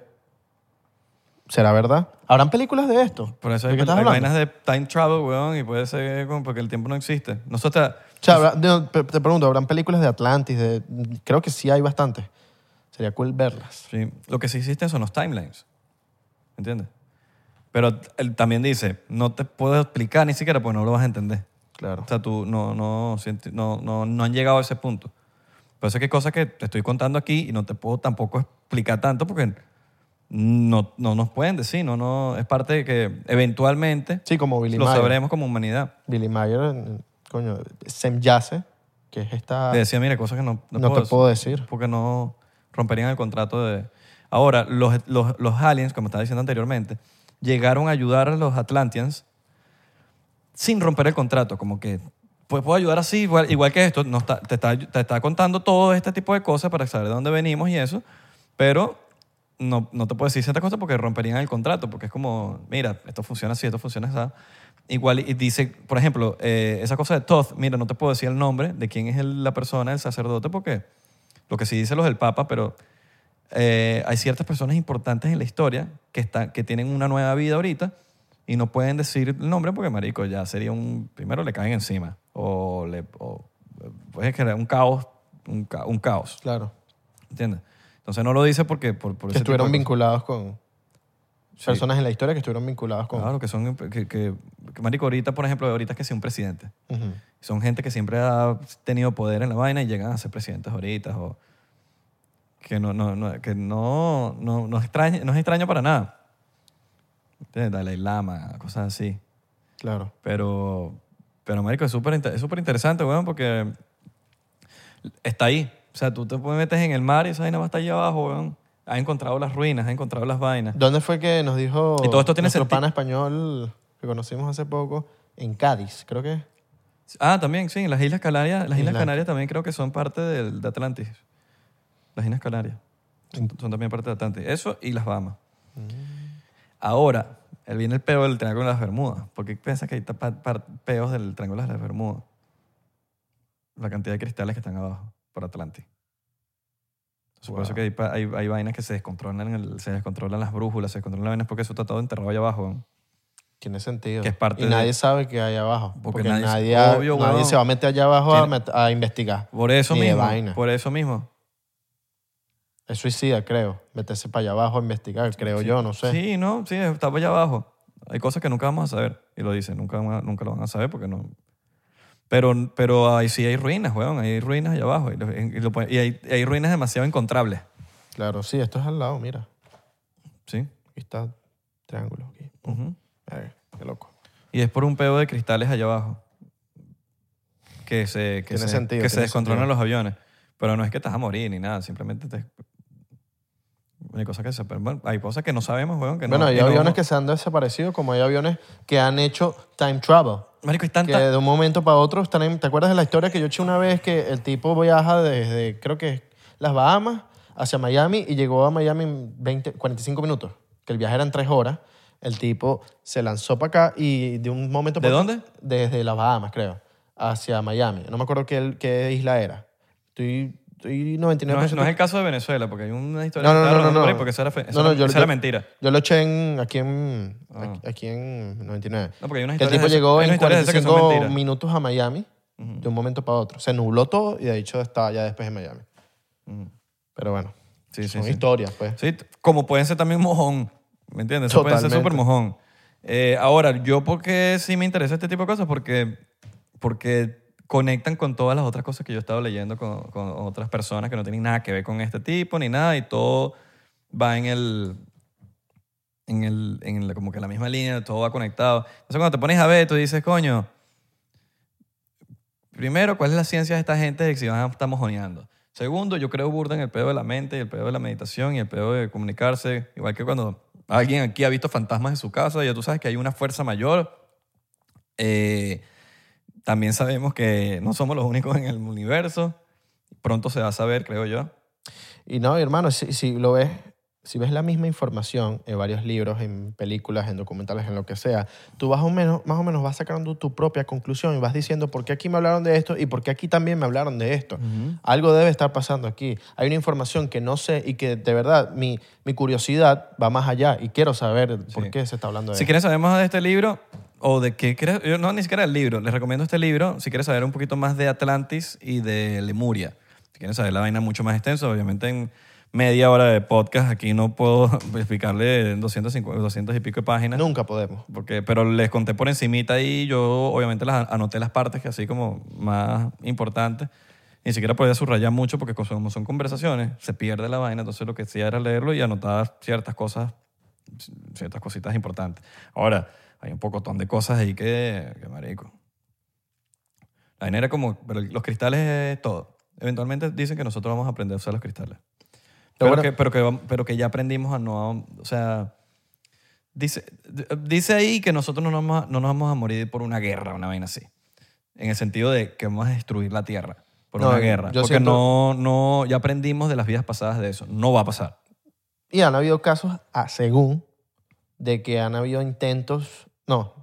¿Será verdad? ¿Habrán películas de esto? Por eso ¿De hay, hay vainas de time travel, weón, y puede ser como porque el tiempo no existe. Nosotros, O sea, habrá- no, te pregunto, ¿habrán películas de Atlantis? De, creo que sí hay bastantes. Sería cool verlas. Sí, lo que sí existen son los timelines. ¿Entiendes? Pero él también dice, no te puedo explicar ni siquiera porque no lo vas a entender. Claro. O sea, tú no, no, no, no, no han llegado a ese punto. Por eso es que hay cosas que te estoy contando aquí y no te puedo tampoco explicar tanto porque no, no nos pueden decir. No, no, es parte de que eventualmente Sí, como Billy lo Mayer. sabremos como humanidad. Billy Mayer, coño, Semyase, que es esta... Te decía, mira, cosas que no, No te puedo decir. Porque no romperían el contrato de... Ahora, los, los, los aliens, como estaba diciendo anteriormente, llegaron a ayudar a los Atlanteans sin romper el contrato. Como que, pues puedo ayudar así, igual, igual que esto. No está, te, está, te está contando todo este tipo de cosas para saber de dónde venimos y eso. Pero no, no te puedo decir ciertas cosas porque romperían el contrato, porque es como, mira, esto funciona así, esto funciona así. Igual y dice, por ejemplo, eh, esa cosa de Toth, mira, no te puedo decir el nombre de quién es el- la persona, el sacerdote, porque lo que sí dice los del Papa, pero eh, hay ciertas personas importantes en la historia que, están, que tienen una nueva vida ahorita y no pueden decir el nombre porque, marico, ya sería un... Primero le caen encima o, le, o puede crear un caos, un, ca- un caos, Claro. ¿entiendes? Entonces no lo dice porque... Por, por Que ese estuvieron vinculados con... Personas en la historia que estuvieron vinculadas con... Claro, que son... Que, que, que, marico, ahorita, por ejemplo, ahorita es que sea un presidente. Ujú. Son gente que siempre ha tenido poder en la vaina y llegan a ser presidentes ahorita o que no, no, no, que no, no, no, es extraño, no es extraño para nada. ¿Entiendes? Dalai Lama, cosas así. Claro. Pero, pero marico, es súper es súper interesante, weón, porque está ahí. O sea, tú te metes en el mar y esa vaina va hasta allá abajo, weón. Has encontrado las ruinas, has encontrado las vainas. ¿Dónde fue que nos dijo Y todo esto tiene nuestro pana español que conocimos hace poco? En Cádiz, creo que. Ah, también, sí, las Islas Canarias, las Islas Canarias también creo que son parte del, de Atlantis. Las Islas Canarias. Son, son también parte de Atlantis. Eso y las Bahamas. Ahora, él viene el peo del Triángulo de las Bermudas. ¿Por qué piensas que hay par- peos del Triángulo de las Bermudas? La cantidad de cristales que están abajo por Atlantis. Entonces, Por eso que hay, pa- hay, hay vainas que se descontrolan, el- se descontrolan las brújulas, se descontrolan las vainas porque eso está todo enterrado allá abajo. ¿no? Tiene sentido. Que es parte y de- nadie sabe qué hay abajo. Porque Porque, nadie- nadie, ha- obvio, nadie se va a meter allá abajo a, Tiene- a investigar. Por eso mismo. vaina. Por eso mismo. Es suicida, creo. Meterse para allá abajo a investigar, creo yo, no sé. Sí, no, sí, está allá abajo. Hay cosas que nunca vamos a saber. Y lo dicen, nunca, nunca lo van a saber porque no. Pero, pero ahí sí hay ruinas, weón. Hay ruinas allá abajo. Y, lo- y lo y hay, hay ruinas demasiado encontrables. Claro, sí, esto es al lado, mira. ¿Sí? Aquí está triángulo. Aquí. Ujú. Ay, qué loco. Y es por un pedo de cristales allá abajo. Que se, que se, sentido, que se descontrolan sentido. los aviones. Pero no es que te vas a morir ni nada. Simplemente te. Hay cosas que se. bueno, hay cosas que no sabemos, weón. Que bueno, no, hay que no- aviones que se han desaparecido, como hay aviones que han hecho time travel. Marico, Que tanta. de un momento para otro están en- ¿Te acuerdas de la historia que yo eché una vez que el tipo viaja desde, creo que las Bahamas hacia Miami y llegó a Miami en 20, 45 minutos? Que el viaje eran tres horas. El tipo se lanzó para acá y de un momento ¿De dónde? Desde las Bahamas, creo, hacia Miami. No me acuerdo qué, qué isla era. Estoy, estoy 99%. No es, no es el caso de Venezuela, porque hay una historia No, no, no, no, no. porque eso era, eso No, no, era- yo- eso yo- era mentira. Yo lo eché en, aquí, en, Ah. aquí, en 99. No, porque hay unas que el historias tipo de llegó en historias de esas que son 45 mentiras. minutos a Miami de un momento para otro. Se nubló todo y de hecho estaba ya después en Miami. Pero bueno, Sí, sí, son sí. historias, pues. Sí, como pueden ser también mojón, ¿me entiendes? Eso pueden ser Totalmente. súper mojón. Eh, ahora, yo porque sí me interesa este tipo de cosas, porque, porque conectan con todas las otras cosas que yo he estado leyendo con, con otras personas que no tienen nada que ver con este tipo ni nada y todo va en el en el en la- como que la misma línea, todo va conectado. Entonces cuando te pones a ver, tú dices, coño, primero, ¿cuál es la ciencia de esta gente de que si van a estar mojoneando? Segundo, yo creo burda en el pedo de la mente, y el pedo de la meditación y el pedo de comunicarse. Igual que cuando alguien aquí ha visto fantasmas en su casa, ya tú sabes que hay una fuerza mayor. Eh, también sabemos que no somos los únicos en el universo. Pronto se va a saber, creo yo. Y no, hermano, si, si lo ves, si ves la misma información en varios libros, en películas, en documentales, en lo que sea, tú vas o menos, más o menos vas sacando tu propia conclusión y vas diciendo por qué aquí me hablaron de esto y por qué aquí también me hablaron de esto. Algo debe estar pasando aquí. Hay una información que no sé y que de verdad mi, mi curiosidad va más allá y quiero saber por qué se está hablando de Si esto. quieren saber más de este libro o de qué quieres, yo no ni siquiera el libro, les recomiendo este libro si quieres saber un poquito más de Atlantis y de Lemuria. Si quieren saber la vaina mucho más extensa, obviamente en media hora de podcast aquí no puedo explicarle 250, 200 y pico de páginas. Nunca podemos. Porque, pero les conté por encimita y yo obviamente las anoté las partes que así como más importantes. Ni siquiera podía subrayar mucho porque como son conversaciones, se pierde la vaina. Entonces lo que hacía era leerlo y anotar ciertas cosas, ciertas cositas importantes. Ahora, hay un pocotón de cosas ahí que, que marico. La vaina era como, pero los cristales es todo. Eventualmente dicen que nosotros vamos a aprender a usar los cristales. Pero, bueno- que, pero, que, pero que ya aprendimos a no... O sea, dice, dice ahí que nosotros no nos, vamos a, no nos vamos a morir por una guerra, una vaina así. En el sentido de que vamos a destruir la Tierra por No, una guerra. Porque siento- no, no, ya aprendimos de las vidas pasadas de eso. No va a pasar. Y han habido casos, ah, según, de que han habido intentos, no,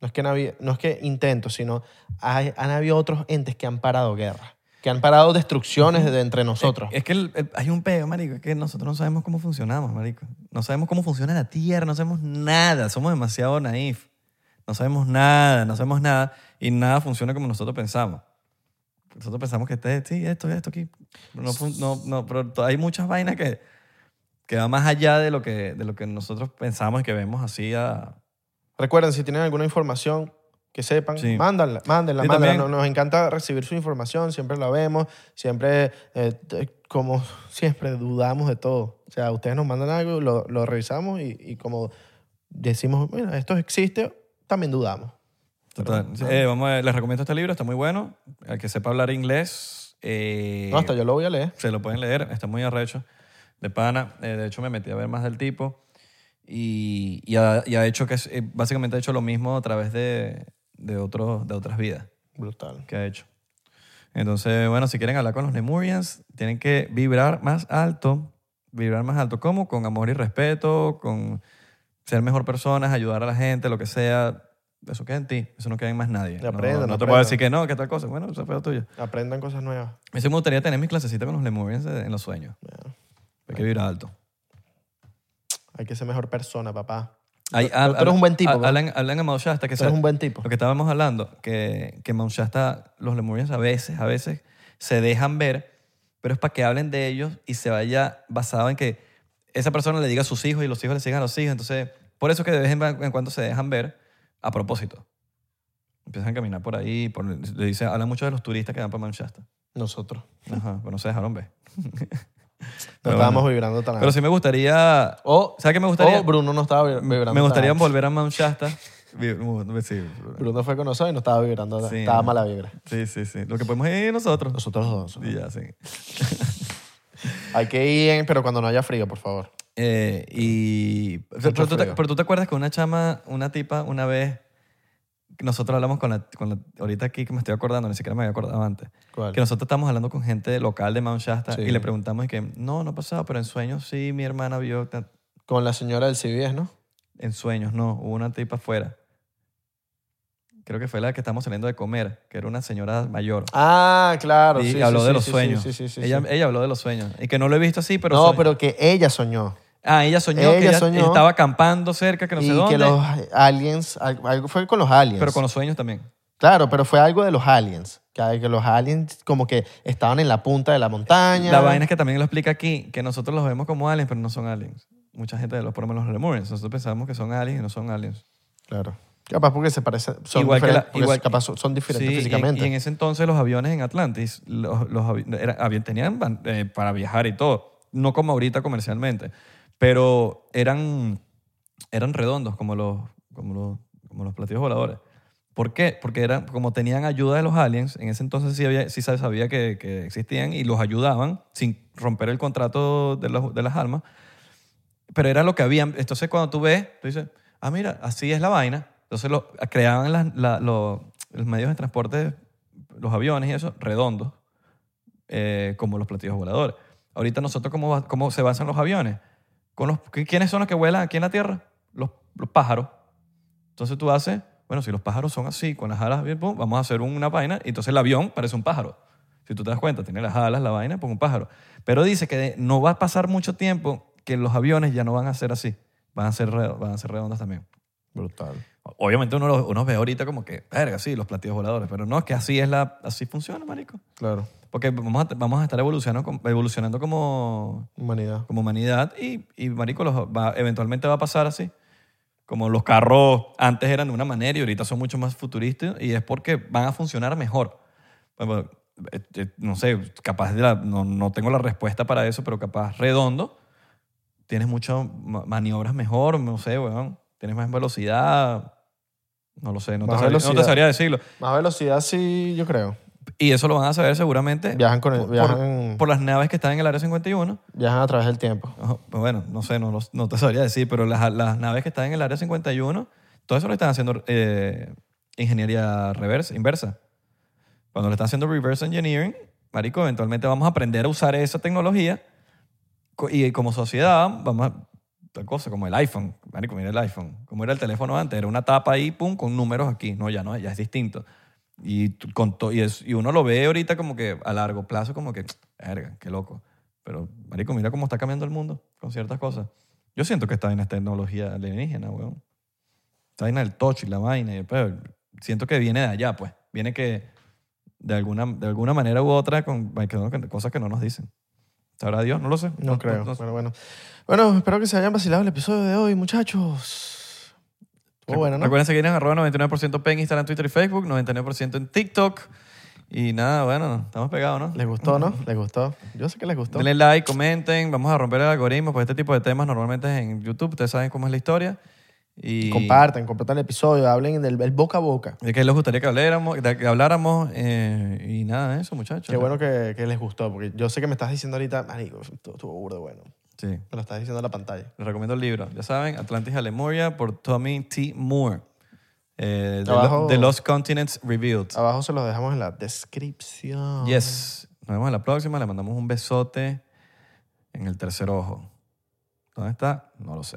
no es que, no es que intentos, sino hay- han habido otros entes que han parado guerra, que han parado destrucciones de entre nosotros. Es que el- el- hay un peo, marico, es que nosotros no sabemos cómo funcionamos, marico. No sabemos cómo funciona la Tierra, no sabemos nada, somos demasiado naif. No sabemos nada, no sabemos nada y nada funciona como nosotros pensamos. Nosotros pensamos que este, sí, esto, esto aquí. No, no, no, pero hay muchas vainas que, que van más allá de lo que, de lo que nosotros pensamos y que vemos así a... Recuerden, si tienen alguna información que sepan, Sí. mándanla, mándenla, mándenla. también- Nos, encanta recibir su información, siempre la vemos, siempre, eh, como siempre, dudamos de todo. O sea, ustedes nos mandan algo, lo, lo revisamos y, y como decimos, mira, esto existe, también dudamos. Total. Eh, vamos a- les recomiendo este libro, está muy bueno. Al que sepa hablar inglés, eh, No, hasta yo lo voy a leer. se lo pueden leer, está muy arrecho, de pana. Eh, de hecho, me metí a ver más del tipo y, y, ha, y ha hecho que, eh, básicamente ha hecho lo mismo a través de, de, otros- de otras vidas Brutal. que ha hecho. Entonces, bueno, si quieren hablar con los Lemurians, tienen que vibrar más alto. Vibrar más alto. ¿Cómo? Con amor y respeto, con ser mejor personas, ayudar a la gente, lo que sea. Eso queda en ti. Eso no queda en más nadie. Y No- aprendan, no, te aprendan. puedo decir que no, que tal cosa. Bueno, eso fue lo tuyo. Aprendan cosas nuevas. Sí me gustaría tener mis clasecitas con los Lemurians en los sueños. Hay que vibrar alto. Hay que ser mejor persona, papá. Tú- tú eres un buen tipo, a- ¿no? Hablan, hablan a Shasta que Tú eres se- un buen tipo. Lo que estábamos hablando, que, que Mount Shasta, los Lemurians a veces, a veces se dejan ver, pero es para que hablen de ellos y se vaya basado en que esa persona le diga a sus hijos y los hijos le sigan a los hijos. Entonces, por eso que de vez en cuando se dejan ver a propósito. Empiezan a caminar por ahí, por, le dice, hablan mucho de los turistas que van para Shasta. Nosotros. Ajá, pero no se dejaron ver. No Pero estábamos bueno. vibrando tan Pero alto. sí me gustaría... O, ¿Sabes qué me gustaría? o Bruno no estaba vib- vibrando me gustaría tan alto. volver a Mount Shasta. Vi- uh, sí, Bruno fue con nosotros y no estaba vibrando. Sí, estaba mala vibra. sí, sí, sí. Lo que podemos ir nosotros. Nosotros dos. Y ya, sí. Hay que ir, en- pero cuando no haya frío, por favor. Eh, y, pero, tú te, pero tú te acuerdas que una chama, una tipa, una vez, nosotros hablamos con la, con la- ahorita aquí que me estoy acordando, ni siquiera me había acordado antes, ¿Cuál? que nosotros estábamos hablando con gente local de Mount Shasta Sí. y le preguntamos y que no, no ha pasado, pero en sueños sí, mi hermana vio, Con la señora del CBS, ¿no? en sueños no, hubo una tipa afuera. Creo que fue la que estamos saliendo de comer, que era una señora mayor. Ah, claro. y sí, habló sí, de los sueños. Sí, sí, sí, ella, ella habló de los sueños. Y que no lo he visto así, pero... no, pero que ella soñó. Ah, ella soñó Ella que ella soñó. estaba acampando cerca, que no sé y dónde. que los aliens, al- algo fue con los aliens. Pero con los sueños también. Claro, pero fue algo de los aliens. Que, los aliens como que estaban en la punta de la montaña. La vaina es que también lo explica aquí, que nosotros los vemos como aliens, pero no son aliens. Mucha gente los ponemos los Lemurians. Nosotros pensamos que son aliens y no son aliens. Claro. Capaz porque se parecen, son Igual que la- diferentes, igual- capaz son, diferentes Sí, y en- físicamente. Y en, ese entonces los aviones en Atlantis, los, los era- tenían eh, para viajar y todo. No como ahorita comercialmente, pero eran, eran redondos como los, como, los, como los platillos voladores. ¿Por qué? Porque eran, como tenían ayuda de los aliens, en ese entonces sí, había, sí sabía que, que existían y los ayudaban sin romper el contrato de, los- de las almas. Pero era lo que habían. Entonces cuando tú ves, tú dices, ah, mira, así es la vaina. Entonces lo, creaban la- lo- los medios de transporte, los aviones y eso, redondos, eh, como los platillos voladores. Ahorita nosotros, ¿cómo, va- cómo se basan los aviones? Con los, ¿qui- ¿Quiénes son los que vuelan aquí en la Tierra? Los, los pájaros. Entonces tú haces, bueno, si los pájaros son así, con las alas vamos a hacer una vaina, y entonces el avión parece un pájaro. Si tú te das cuenta, tiene las alas, la vaina, pues un pájaro. Pero dice que no va a pasar mucho tiempo que los aviones ya no van a ser así. Van a ser, van a ser redondos también. Brutal. Obviamente uno, los- uno ve ahorita como que, verga, sí, los platillos voladores. Pero no, es que así es la, así funciona, marico. Claro. Porque vamos a, vamos a estar evolucionando, evolucionando como, Humanidad. como humanidad y, y marico, los va- eventualmente va a pasar así. Como los carros antes eran de una manera y ahorita son mucho más futuristas y es porque van a funcionar mejor. Bueno, eh, eh, no sé, capaz de la, no, no tengo la respuesta para eso, pero capaz redondo, tienes muchas ma- maniobras mejor, no sé, weón. Tienes más velocidad, no lo sé, no, te, sabría, no te sabría decirlo. Más velocidad sí, yo creo. Y eso lo van a saber seguramente Viajan, con el- por, viajan, por las naves que están en el Área 51. viajan a través del tiempo. Pues Bueno, no sé, no, no te sabría decir, pero las, las naves que están en el Área 51, todo eso lo están haciendo eh, ingeniería reversa, inversa. Cuando le están haciendo reverse engineering, marico, eventualmente vamos a aprender a usar esa tecnología y como sociedad, vamos a tal cosa como el iPhone. Marico, mira el iPhone. Como era el teléfono antes, era una tapa ahí, pum, con números aquí. No, ya no, ya es distinto. Y, con y, es- y uno lo ve ahorita como que a largo plazo, como que, verga, qué loco. Pero, marico, mira cómo está cambiando el mundo con ciertas cosas. Yo siento que esta vaina es tecnología alienígena, weón. Esta vaina del touch y la vaina. y- pero siento que viene de allá, pues. Viene que de alguna, de alguna manera u otra con cosas que no nos dicen. ¿Sabrá Dios? No lo sé. No creo. no- Bueno, bueno. Bueno, espero que se hayan vacilado el episodio de hoy, muchachos. Estuvo bueno, ¿no? Recuerden seguir en arroba 99% P en Instagram, Twitter y Facebook, 99% en TikTok. Y nada, bueno, estamos pegados, ¿no? ¿Les gustó, no? ¿Les gustó? Yo sé que les gustó. Denle like, comenten. Vamos a romper el algoritmo, pues este tipo de temas normalmente es en YouTube. Ustedes saben cómo es la historia. Y Compartan, compartan el episodio, hablen del el boca a boca. de qué les gustaría que habláramos. de que habláramos eh, y nada, eso, muchachos. Qué bueno que, que les gustó, porque yo sé que me estás diciendo ahorita, marico, estuvo burdo bueno. Sí. Me lo estás diciendo en la pantalla. Les recomiendo el libro. Ya saben, Atlantis a Lemuria por Tommy T. Moore. Eh, The, Abajo- The Lost Continents Revealed. Abajo se los dejamos en la descripción. Yes. Nos vemos en la próxima. Le mandamos un besote en el tercer ojo. ¿Dónde está? No lo sé.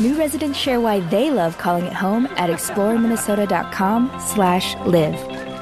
New residents share why they love calling it home at exploreminnesota.com/live.